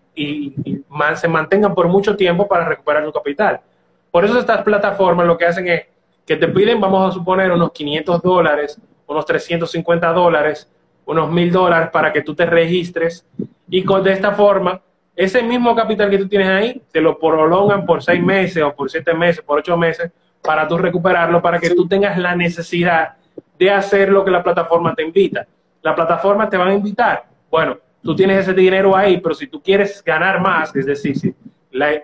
se mantengan por mucho tiempo para recuperar su capital. Por eso estas plataformas lo que hacen es que te piden, vamos a suponer, unos 500 dólares, unos 350 dólares, unos 1000 dólares para que tú te registres y con, de esta forma, ese mismo capital que tú tienes ahí, te lo prolongan por seis meses o por siete meses, por ocho meses, para tú recuperarlo, para que tú tengas la necesidad de hacer lo que la plataforma te invita. La plataforma te va a invitar. Bueno, tú tienes ese dinero ahí, pero si tú quieres ganar más, es decir, si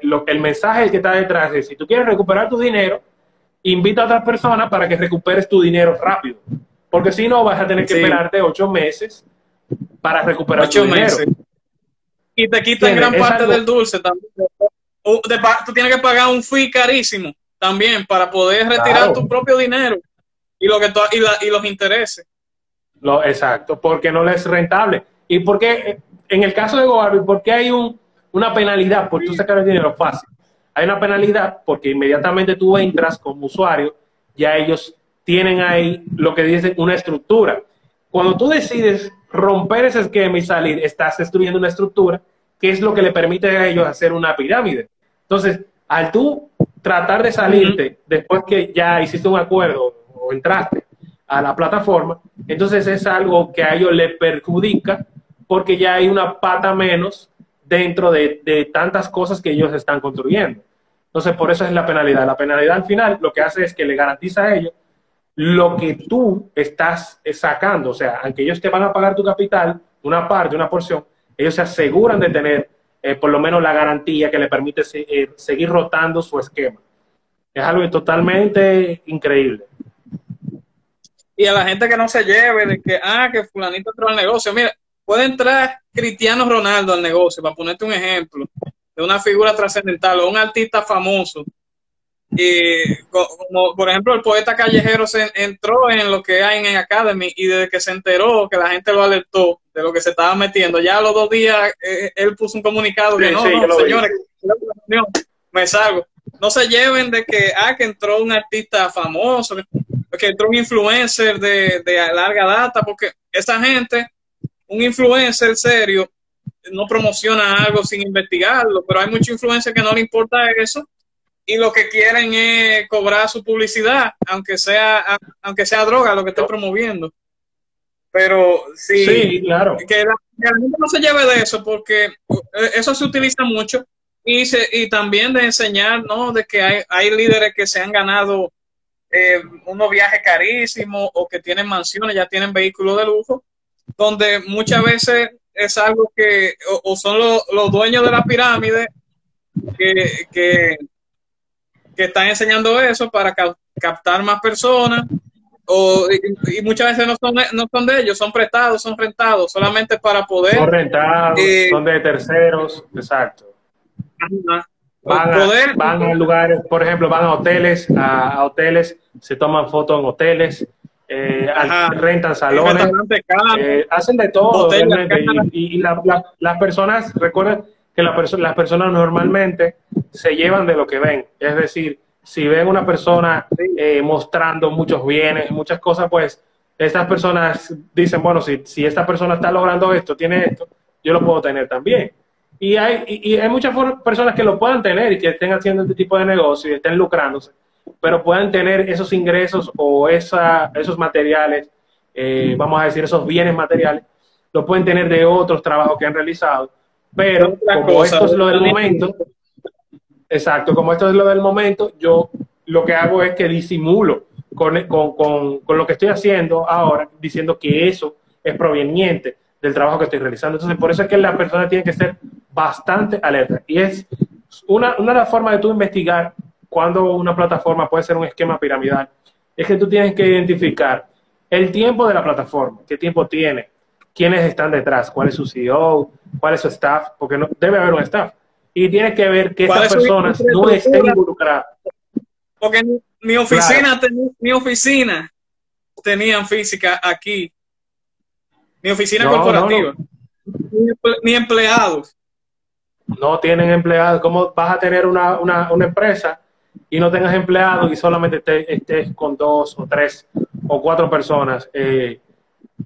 lo, el mensaje que está detrás es, si tú quieres recuperar tu dinero, invita a otras personas para que recuperes tu dinero rápido. Porque si no, vas a tener que esperarte ocho meses para recuperar tu dinero. Y te quitan gran parte del dulce también. tú tienes que pagar un fee carísimo también para poder retirar tu propio dinero y, lo que y, los intereses. Lo, exacto, porque no le es rentable. Y porque, en el caso de Goarby, ¿por qué hay un, una penalidad por tú sacar el dinero fácil? Hay una penalidad porque inmediatamente tú entras como usuario, ya ellos tienen ahí lo que dicen una estructura. Cuando tú decides romper ese esquema y salir, estás destruyendo una estructura que es lo que le permite a ellos hacer una pirámide. Entonces, al tú tratar de salirte después que ya hiciste un acuerdo entraste a la plataforma, entonces es algo que a ellos les perjudica porque ya hay una pata menos dentro de, tantas cosas que ellos están construyendo. Entonces, por eso es la penalidad. La penalidad al final lo que hace es que le garantiza a ellos lo que tú estás sacando. O sea, aunque ellos te van a pagar tu capital, una parte, una porción, ellos se aseguran de tener eh, por lo menos la garantía que le permite eh, seguir rotando su esquema. Es algo totalmente increíble y a la gente que no se lleve de que, ah, que fulanito entró al negocio. Mira, puede entrar Cristiano Ronaldo al negocio, para ponerte un ejemplo, de una figura trascendental o un artista famoso. Y como, por ejemplo, el poeta callejero se entró en lo que hay en Academy y desde que se enteró que la gente lo alertó de lo que se estaba metiendo, ya a los dos días eh, él puso un comunicado que no, no señores, me salgo. No se lleven de que, ah, que entró un artista famoso, que entró un influencer de, larga data, porque esa gente, un influencer serio, no promociona algo sin investigarlo, pero hay muchos influencers que no le importa eso y lo que quieren es cobrar su publicidad, aunque sea, aunque sea droga lo que esté promoviendo. Pero sí, claro. que, la, gente no se lleve de eso, porque eh, eso se utiliza mucho y, se, y también de enseñar, ¿no? De que hay, hay líderes que se han ganado eh, unos viajes carísimos o que tienen mansiones, ya tienen vehículos de lujo, donde muchas veces es algo que o, son los, dueños de la pirámide que, que, están enseñando eso para captar más personas o, y, muchas veces no son, no son de ellos, son prestados, son rentados, solamente para poder... Son rentados, eh, son de terceros, exacto. Van a, van a, lugares, por ejemplo, van a hoteles, a, hoteles, se toman fotos en hoteles, eh, rentan salones, eh, hacen de todo, Y, las personas, recuerden que las personas normalmente se llevan de lo que ven, es decir, si ven una persona eh, mostrando muchos bienes, muchas cosas, pues estas personas dicen, bueno, si, si esta persona está logrando esto, tiene esto, yo lo puedo tener también. Y hay, y, hay muchas personas que lo puedan tener y que estén haciendo este tipo de negocio y estén lucrándose, pero puedan tener esos ingresos o esa, esos materiales eh, vamos a decir, esos bienes materiales, lo pueden tener de otros trabajos que han realizado, pero como esto es lo del momento, exacto, como esto es lo del momento, yo lo que hago es que disimulo con, con, con, lo que estoy haciendo ahora, diciendo que eso es proveniente del trabajo que estoy realizando. Entonces, por eso es que la persona tiene que ser bastante alerta. Y es una, una de las formas de tú investigar cuando una plataforma puede ser un esquema piramidal, es que tú tienes que identificar el tiempo de la plataforma, qué tiempo tiene, quiénes están detrás, cuál es su CEO, cuál es su staff, porque no, debe haber un staff. Y tienes que ver que estas personas no estén involucradas. Porque mi oficina, mi oficina tenían física aquí. Mi oficina corporativa. Ni, empleados. No tienen empleados. ¿Cómo vas a tener una, empresa y no tengas empleados y solamente estés, con dos o tres o cuatro personas? Eh,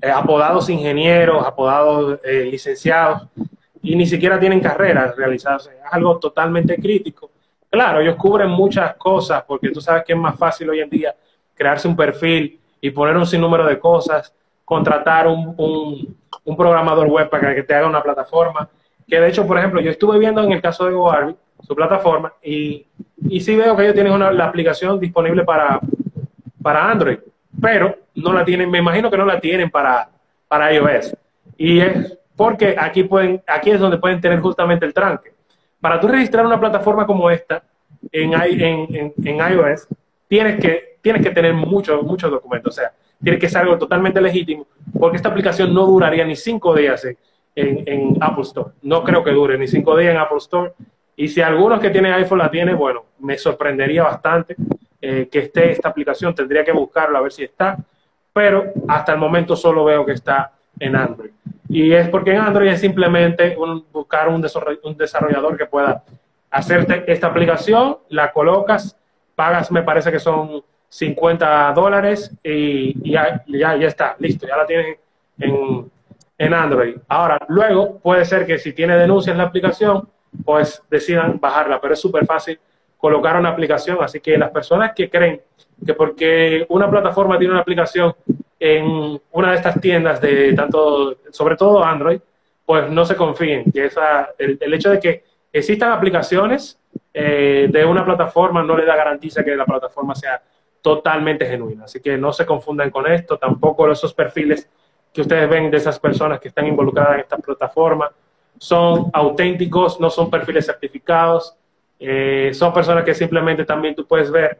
eh, apodados ingenieros, apodados eh, licenciados, y ni siquiera tienen carreras realizadas. Es algo totalmente crítico. Claro, ellos cubren muchas cosas, porque tú sabes que es más fácil hoy en día crearse un perfil y poner un sinnúmero de cosas, contratar un, un, programador web para que te haga una plataforma. Que de hecho, por ejemplo, yo estuve viendo en el caso de GoArby, su plataforma, y, y sí veo que ellos tienen una, la aplicación disponible para, para Android pero no la tienen, me imagino que no la tienen para, para iOS. Y es porque aquí, pueden, aquí es donde pueden tener justamente el tranque. Para tú registrar una plataforma como esta en, en, en, iOS, tienes que, tienes que tener muchos muchos documentos. O sea, tiene que ser algo totalmente legítimo, porque esta aplicación no duraría ni cinco días en, Apple Store. No creo que dure ni cinco días en Apple Store. Y si algunos que tienen iPhone la tienen, bueno, me sorprendería bastante eh, que esté esta aplicación. Tendría que buscarlo a ver si está, pero hasta el momento solo veo que está en Android. Y es porque en Android es simplemente buscar un, desarrollador que pueda hacerte esta aplicación, la colocas, pagas, me parece que son 50 dólares y, ya, ya, está, listo, ya la tienes en, en Android. Ahora, luego puede ser que si tiene denuncias en la aplicación, pues decidan bajarla, pero es súper fácil colocar una aplicación. Así que las personas que creen que porque una plataforma tiene una aplicación en una de estas tiendas de tanto, sobre todo Android, pues no se confíen. Que esa, el, hecho de que existan aplicaciones eh, de una plataforma no le da garantía que la plataforma sea totalmente genuina. Así que no se confundan con esto, tampoco esos perfiles que ustedes ven de esas personas que están involucradas en esta plataforma son auténticos, no son perfiles certificados, eh, son personas que simplemente también tú puedes ver,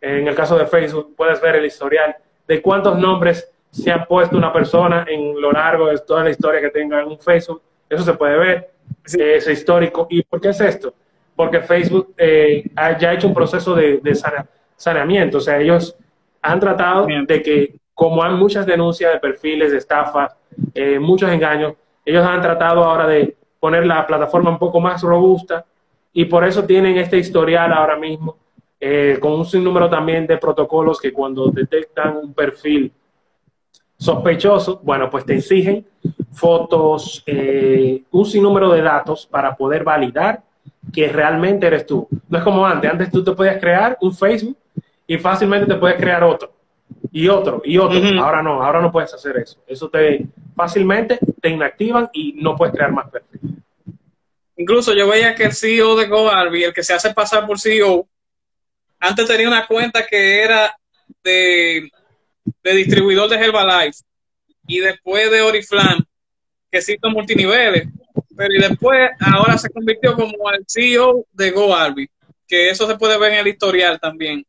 en el caso de Facebook, puedes ver el historial de cuántos nombres se ha puesto una persona en lo largo de toda la historia que tenga en un Facebook. Eso se puede ver, es histórico. ¿Y por qué es esto? Porque Facebook eh, ha ya hecho un proceso de, saneamiento. O sea, ellos han tratado de que, como hay muchas denuncias de perfiles, de estafas, eh, muchos engaños, ellos han tratado ahora de poner la plataforma un poco más robusta y por eso tienen este historial ahora mismo, eh, con un sinnúmero también de protocolos que cuando detectan un perfil sospechoso, bueno, pues te exigen fotos, eh, un sinnúmero de datos para poder validar que realmente eres tú. No es como antes, antes tú te podías crear un Facebook y fácilmente te puedes crear otro y otro y otro. Ahora no, ahora no puedes hacer eso. Eso te fácilmente te inactivan y no puedes crear más perfiles. Incluso yo veía que el CEO de GoArby, el que se hace pasar por CEO, antes tenía una cuenta que era de, distribuidor de Herbalife y después de Oriflame, que son multiniveles, pero y después ahora se convirtió como el CEO de GoArby, que eso se puede ver en el historial también.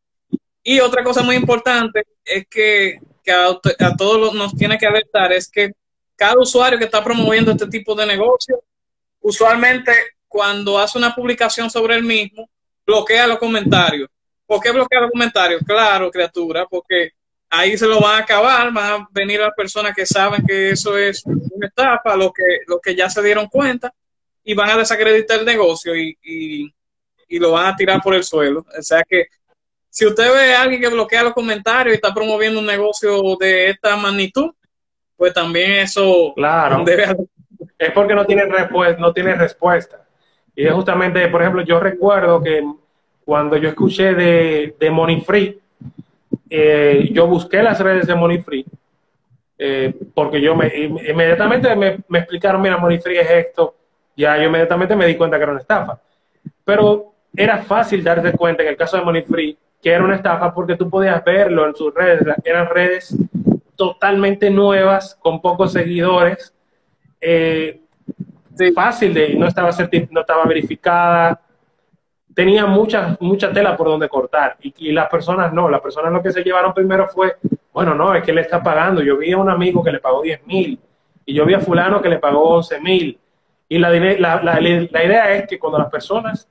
Y otra cosa muy importante es que, a, a todos nos tiene que alertar es que cada usuario que está promoviendo este tipo de negocio usualmente cuando hace una publicación sobre el mismo, bloquea los comentarios. ¿Por qué bloquea los comentarios? Claro, criatura, porque ahí se lo van a acabar, van a venir las personas que saben que eso es una estafa, los que, los que ya se dieron cuenta, y van a desacreditar el negocio y, y, y lo van a tirar por el suelo. O sea que si usted ve a alguien que bloquea los comentarios y está promoviendo un negocio de esta magnitud, pues también eso claro. debe es porque no tiene, respuesta, no tiene respuesta. Y es justamente, por ejemplo, yo recuerdo que cuando yo escuché de, de Money Free, eh, yo busqué las redes de Money Free eh, porque yo me, inmediatamente me, me explicaron, mira, Money Free es esto, ya yo inmediatamente me di cuenta que era una estafa. Pero era fácil darte cuenta en el caso de Money Free que era una estafa porque tú podías verlo en sus redes, eran redes totalmente nuevas, con pocos seguidores, eh, fácil de, no estaba, no estaba verificada, tenía mucha, mucha tela por donde cortar y, las personas no, las personas lo que se llevaron primero fue, bueno, no, es que le está pagando, yo vi a un amigo que le pagó 10 mil y yo vi a fulano que le pagó 11 mil. Y la, idea es que cuando las personas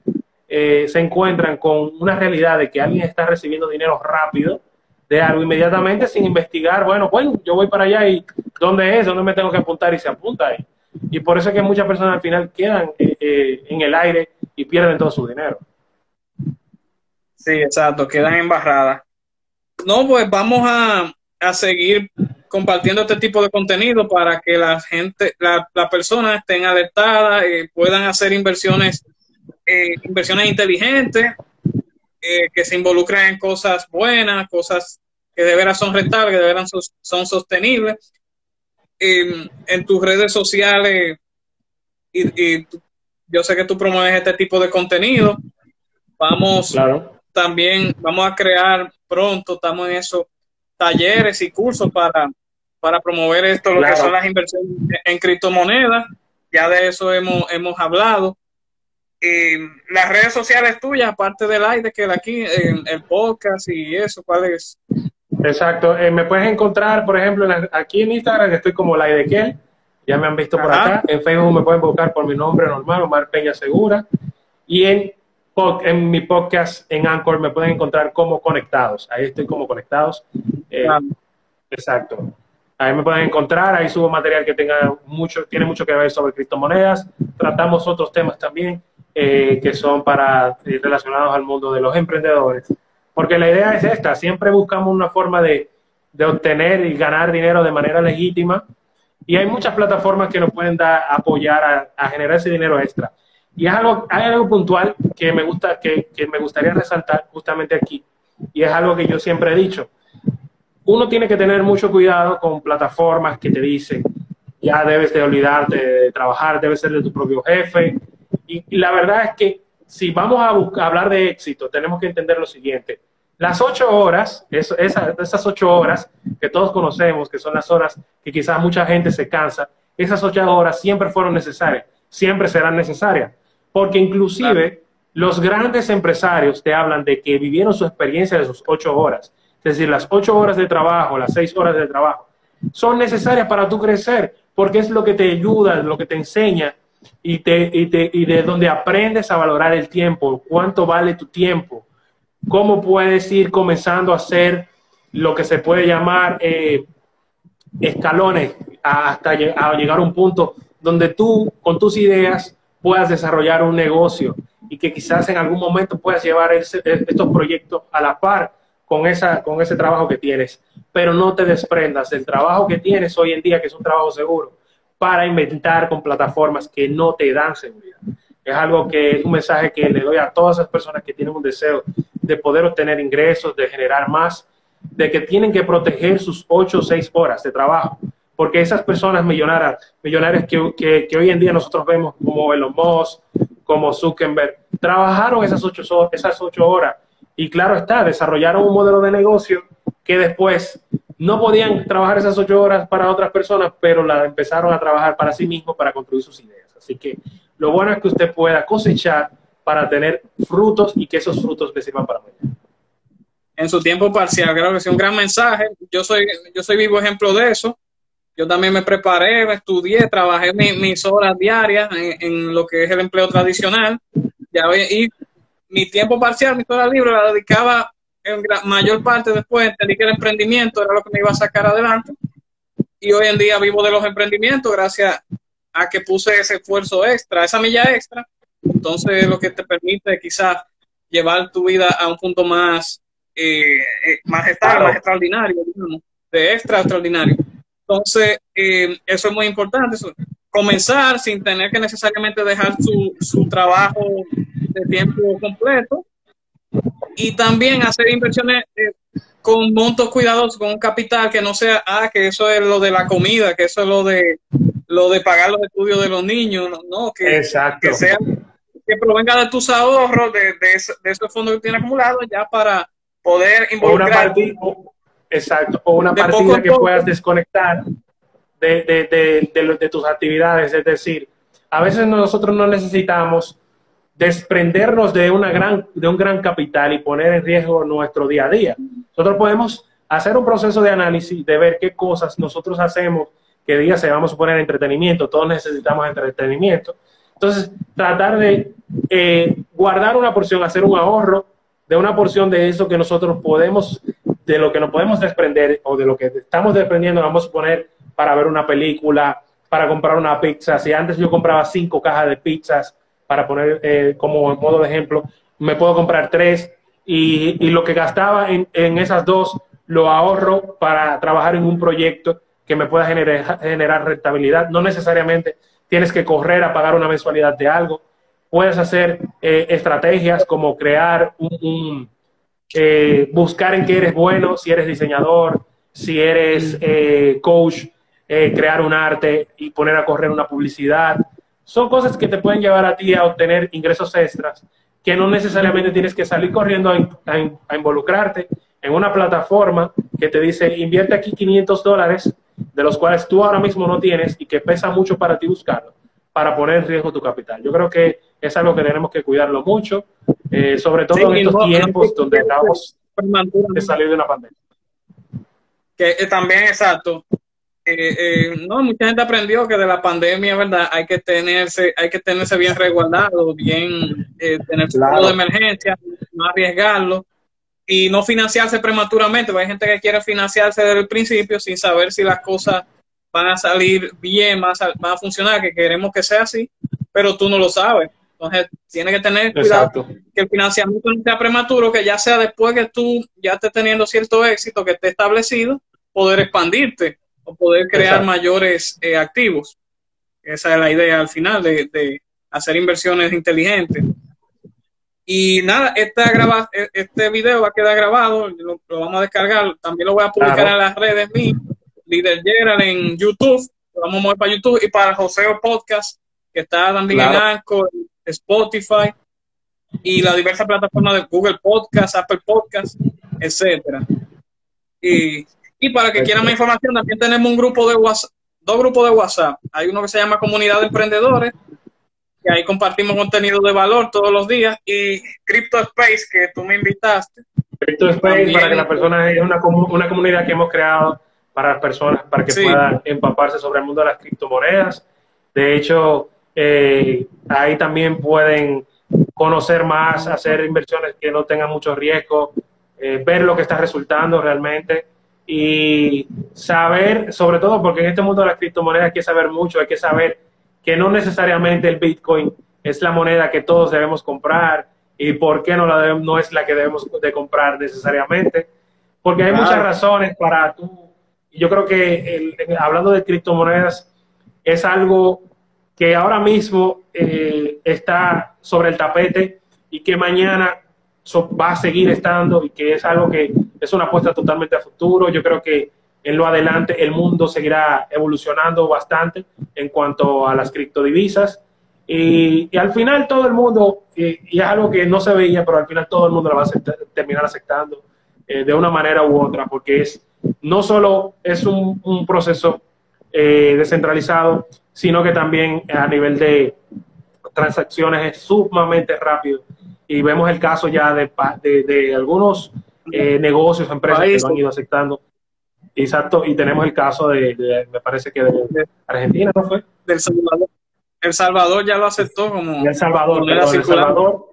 eh, se encuentran con una realidad de que alguien está recibiendo dinero rápido de algo inmediatamente sin investigar, bueno, bueno, yo voy para allá y ¿dónde es? ¿Dónde me tengo que apuntar? Y se apunta ahí. Y por eso es que muchas personas al final quedan eh, eh, en el aire y pierden todo su dinero. Sí, exacto, quedan embarradas. No, pues vamos a, a seguir compartiendo este tipo de contenido para que la gente, las la personas estén alertadas, y puedan hacer inversiones eh, inversiones inteligentes eh, que se involucran en cosas buenas, cosas que de veras son rentables, que de veras son, sostenibles. en tus redes sociales, y, yo sé que tú promueves este tipo de contenido, vamos también, vamos a crear pronto, estamos en esos talleres y cursos para, para promover esto, lo que son las inversiones en criptomonedas. Ya de eso hemos, hemos hablado las redes sociales tuyas, aparte del aire que de aquí, el podcast y eso, ¿cuál es? Exacto, eh, me puedes encontrar, por ejemplo, aquí en Instagram estoy como la de ya me han visto por acá, en Facebook me pueden buscar por mi nombre normal, Omar Peña Segura, y en, en mi podcast en Anchor me pueden encontrar como Conectados, ahí estoy como Conectados. Eh, exacto. Ahí me pueden encontrar, ahí subo material que tenga mucho, tiene mucho que ver sobre criptomonedas, tratamos otros temas también. Eh, que son para eh, relacionados al mundo de los emprendedores. Porque la idea es esta, siempre buscamos una forma de, de obtener y ganar dinero de manera legítima y hay muchas plataformas que nos pueden dar, apoyar a, generar ese dinero extra. Y es algo, hay algo puntual que me, gusta, que, que me gustaría resaltar justamente aquí, y es algo que yo siempre he dicho. Uno tiene que tener mucho cuidado con plataformas que te dicen, ya debes de olvidarte de trabajar, debes ser de tu propio jefe, y, la verdad es que si vamos a, buscar, hablar de éxito, tenemos que entender lo siguiente. Las ocho horas, esas ocho horas que todos conocemos, que son las horas que quizás mucha gente se cansa, esas ocho horas siempre fueron necesarias, siempre serán necesarias, porque inclusive los grandes empresarios te hablan de que vivieron su experiencia de sus ocho horas, es decir, las ocho horas de trabajo, las seis horas de trabajo, son necesarias para tu crecer, porque es lo que te ayuda, lo que te enseña y, de donde aprendes a valorar el tiempo, cuánto vale tu tiempo, cómo puedes ir comenzando a hacer lo que se puede llamar eh, escalones hasta llegar a un punto donde tú con tus ideas puedas desarrollar un negocio y que quizás en algún momento puedas llevar estos proyectos a la par con, esa, con ese trabajo que tienes, pero no te desprendas del trabajo que tienes hoy en día, que es un trabajo seguro, para inventar con plataformas que no te dan seguridad. Es algo que es un mensaje que le doy a todas esas personas que tienen un deseo de poder obtener ingresos, de generar más, de que tienen que proteger sus ocho o seis horas de trabajo. Porque esas personas millonarias, millonarias que, que, hoy en día nosotros vemos como Elon Musk, como Zuckerberg, trabajaron esas ocho, esas ocho horas y claro está, desarrollaron un modelo de negocio que después no podían trabajar esas ocho horas para otras personas, pero la empezaron a trabajar para sí mismos para construir sus ideas. Así que lo bueno es que usted pueda cosechar para tener frutos y que esos frutos le sirvan para mañana. En su tiempo parcial, creo que es un gran mensaje. Yo soy, yo soy vivo ejemplo de eso. Yo también me preparé, estudié, trabajé mis, horas diarias en, lo que es el empleo tradicional. Y mi tiempo parcial, mi horas libre, la dedicaba en mayor parte después entendí que el emprendimiento era lo que me iba a sacar adelante y hoy en día vivo de los emprendimientos gracias a que puse ese esfuerzo extra, esa milla extra. Entonces lo que te permite quizás llevar tu vida a un punto más, eh, eh más estable, más extraordinario, de extra extraordinario. Entonces, eh, eso es muy importante, comenzar sin tener que necesariamente dejar su, su trabajo de tiempo completo y también hacer inversiones eh, con montos cuidadosos, con un capital que no sea, ah, que eso es lo de la comida, que eso es lo de lo de pagar los estudios de los niños, no, que, que sea que provenga de tus ahorros, de, de, esos fondos que tienes acumulados, ya para poder involucrar. exacto, o una partida que puedas desconectar de, de, de, tus actividades, es decir, a veces nosotros no necesitamos desprendernos de, una gran, de un gran capital y poner en riesgo nuestro día a día. Nosotros podemos hacer un proceso de análisis, de ver qué cosas nosotros hacemos, qué día se vamos a poner entretenimiento, todos necesitamos entretenimiento. Entonces, tratar de eh, guardar una porción, hacer un ahorro de una porción de eso que nosotros podemos, de lo que nos podemos desprender o de lo que estamos desprendiendo, vamos a poner para ver una película, para comprar una pizza. Si antes yo compraba cinco cajas de pizzas, para poner eh, como modo de ejemplo, me puedo comprar tres y, y lo que gastaba en, en, esas dos lo ahorro para trabajar en un proyecto que me pueda generar, generar rentabilidad. No necesariamente tienes que correr a pagar una mensualidad de algo. Puedes hacer eh, estrategias como crear un, eh, buscar en qué eres bueno, si eres diseñador, si eres coach, crear un arte y poner a correr una publicidad son cosas que te pueden llevar a ti a obtener ingresos extras, que no necesariamente tienes que salir corriendo a, involucrarte en una plataforma que te dice invierte aquí 500 dólares, de los cuales tú ahora mismo no tienes y que pesa mucho para ti buscarlo, para poner en riesgo tu capital. Yo creo que es algo que tenemos que cuidarlo mucho, eh, sobre todo en estos tiempos donde acabamos de salir de una pandemia. Que eh, también, exacto, eh, eh, no, mucha gente aprendió que de la pandemia, ¿verdad? Hay que tenerse, hay que tenerse bien resguardado, bien eh, tener su de emergencia, no arriesgarlo y no financiarse prematuramente. hay gente que quiere financiarse desde el principio sin saber si las cosas van a salir bien, van a, van a funcionar, que queremos que sea así, pero tú no lo sabes. Entonces, tiene que tener cuidado que el financiamiento no sea prematuro, que ya sea después que tú ya estés teniendo cierto éxito, que esté establecido, poder expandirte o poder crear mayores eh, activos. Esa es la idea al final de, hacer inversiones inteligentes. Y nada, esta graba, e, este video va a quedar grabado, lo, vamos a descargar, también lo voy a publicar en las redes mías, Líder Gerald en YouTube, lo vamos a mover para YouTube y para Joseo Podcast, que está también en Anchor, Spotify y las diversas plataformas de Google Podcast, Apple Podcast, etcétera. Y y para que quieran más información, también tenemos un grupo de WhatsApp, dos grupos de WhatsApp. Hay uno que se llama Comunidad de Emprendedores, que ahí compartimos contenido de valor todos los días, y Crypto Space, que tú me invitaste. Crypto Space, para que las personas, es una, una comunidad que hemos creado para las personas, para que puedan empaparse sobre el mundo de las criptomonedas. De hecho, eh, ahí también pueden conocer más, hacer inversiones que no tengan mucho riesgo, eh, ver lo que está resultando realmente y saber, sobre todo porque en este mundo de las criptomonedas hay que saber mucho, hay que saber que no necesariamente el Bitcoin es la moneda que todos debemos comprar y por qué no, la no es la que debemos de comprar necesariamente, porque hay muchas razones para tú, yo creo que hablando de criptomonedas es algo que ahora mismo eh, está sobre el tapete y que mañana va a seguir estando y que es algo que es una apuesta totalmente a futuro. Yo creo que en lo adelante el mundo seguirá evolucionando bastante en cuanto a las criptodivisas. Y, y al final todo el mundo, y, es algo que no se veía, pero al final todo el mundo la va a terminar aceptando eh, de una manera u otra, porque es no solo es un, un proceso eh, descentralizado, sino que también a nivel de transacciones es sumamente rápido y vemos el caso ya de, de, de algunos eh, negocios, empresas que lo han ido aceptando. Exacto, y tenemos el caso de, me parece que de Argentina, ¿no fue? Del Salvador. El Salvador ya lo aceptó como El Salvador, moneda El Salvador,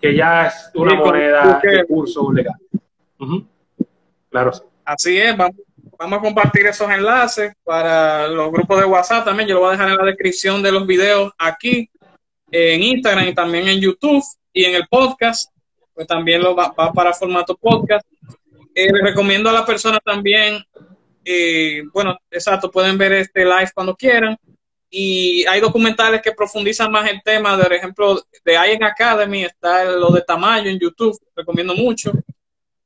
que ya es una moneda de curso legal. Claro. Así es, vamos, vamos a compartir esos enlaces para los grupos de WhatsApp también. Yo lo voy a dejar en la descripción de los videos aquí, en Instagram y también en YouTube y en el podcast, pues también lo va, para formato podcast. Eh, les recomiendo a la persona también, eh, bueno, exacto, pueden ver este live cuando quieran. Y hay documentales que profundizan más el tema, por ejemplo, de IEN Academy, está lo de Tamayo en YouTube, recomiendo mucho.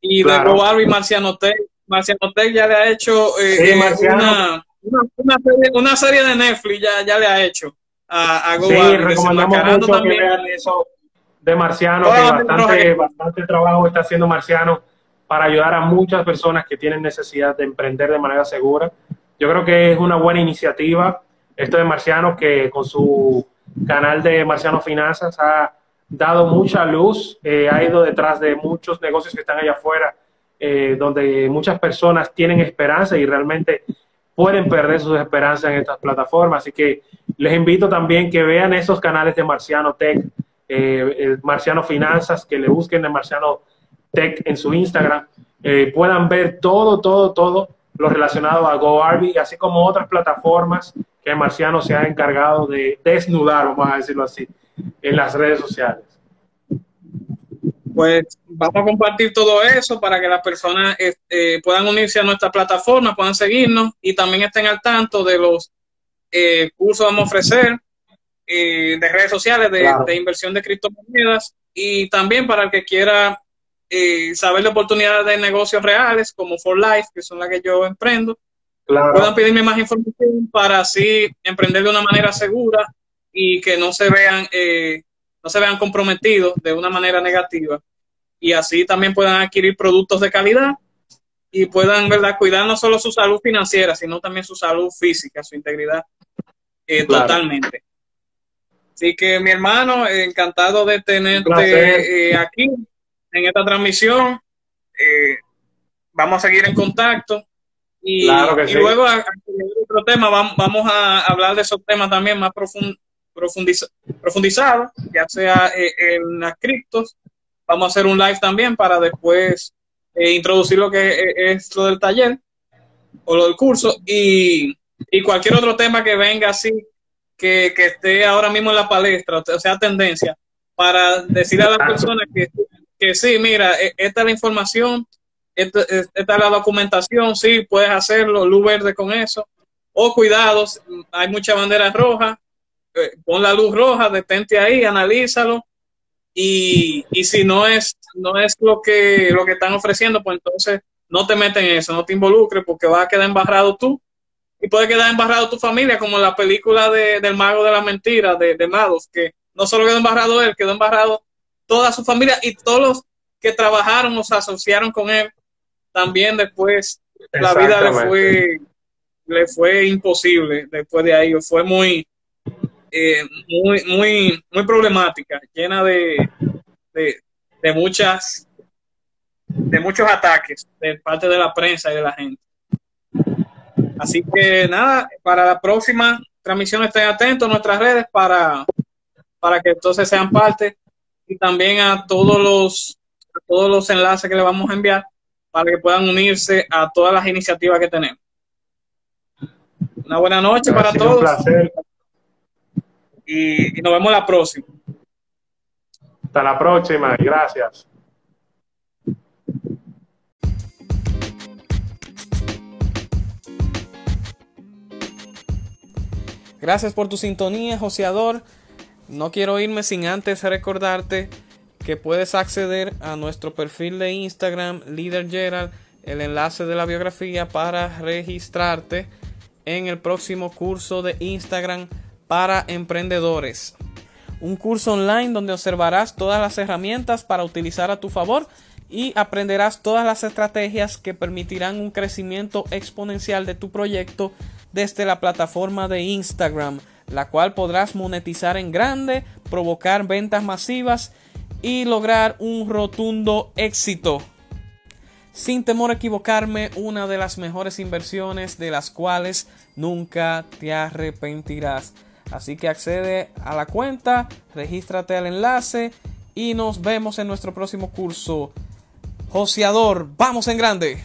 y de Global y Marciano Tech. Marciano Tech ya le ha hecho eh, eh, una, una, serie, de Netflix, ya, ya le ha hecho a, a Sí, recomendamos mucho que vean eso de Marciano, que bastante, bastante trabajo está haciendo Marciano para ayudar a muchas personas que tienen necesidad de emprender de manera segura. Yo creo que es una buena iniciativa esto de Marciano, que con su canal de Marciano Finanzas ha dado mucha luz, eh, ha ido detrás de muchos negocios que están allá afuera, eh, donde muchas personas tienen esperanza y realmente pueden perder sus esperanzas en estas plataformas. Así que les invito también que vean esos canales de Marciano Tech, eh, Marciano Finanzas, que le busquen de Marciano Tech en su Instagram, puedan ver todo, todo, todo lo relacionado a GoArby, así como otras plataformas que Marciano se ha encargado de desnudar, vamos a decirlo así, en las redes sociales. Pues vamos a compartir todo eso para que las personas este, puedan unirse a nuestra plataforma, puedan seguirnos y también estén al tanto de los eh, cursos que vamos a ofrecer eh, de redes sociales de, inversión de criptomonedas y también para el que quiera eh, saber de oportunidades de negocios reales como For Life, que son las que yo emprendo, puedan pedirme más información para así emprender de una manera segura y que no se vean no se vean comprometidos de una manera negativa y así también puedan adquirir productos de calidad y puedan ¿verdad? cuidar no solo su salud financiera, sino también su salud física, su integridad eh, totalmente. Así que mi hermano, encantado de tenerte eh, aquí en esta transmisión. Eh, vamos a seguir en contacto. Y, y luego, a, otro tema, vamos, vamos a hablar de esos temas también más profundos profundizado, ya sea eh, en las criptos. Vamos a hacer un live también para después introducir lo que es lo del taller o lo del curso y, cualquier otro tema que venga así, que, esté ahora mismo en la palestra, o sea, tendencia, para decirle a las personas que, que sí, mira, e, esta es la información, esta, esta, es la documentación, sí, puedes hacerlo, luz verde con eso, o cuidados, hay muchas banderas rojas, eh, pon la luz roja, detente ahí, analízalo. Y, y si no es, no es lo que, lo que están ofreciendo, pues entonces no te meten en eso, no te involucres porque vas a quedar embarrado tú y puede quedar embarrado tu familia, como la película de, del mago de la mentira de, de Mados, que no solo quedó embarrado él, quedó embarrado toda su familia y todos los que trabajaron o se asociaron con él, también después la vida le fue, le fue imposible después de ahí, fue muy, eh, muy, muy, muy problemática, llena de, de, muchas de muchos ataques de parte de la prensa y de la gente. Así que nada, para la próxima transmisión estén atentos a nuestras redes para, para que entonces sean parte y también a todos los a todos los enlaces que le vamos a enviar para que puedan unirse a todas las iniciativas que tenemos. Una buena noche para todos. Un placer y, nos vemos la próxima. Hasta la próxima y gracias. Gracias por tu sintonía, joseador. No quiero irme sin antes recordarte que puedes acceder a nuestro perfil de Instagram, Leader Gerald, el enlace de la biografía para registrarte en el próximo curso de Instagram para emprendedores. Un curso online donde observarás todas las herramientas para utilizar a tu favor y aprenderás todas las estrategias que permitirán un crecimiento exponencial de tu proyecto desde la plataforma de Instagram, la cual podrás monetizar en grande, provocar ventas masivas y lograr un rotundo éxito. Sin temor a equivocarme, una de las mejores inversiones de las cuales nunca te arrepentirás. Así que accede a la cuenta, regístrate al enlace y nos vemos en nuestro próximo curso. Joseador, vamos en grande.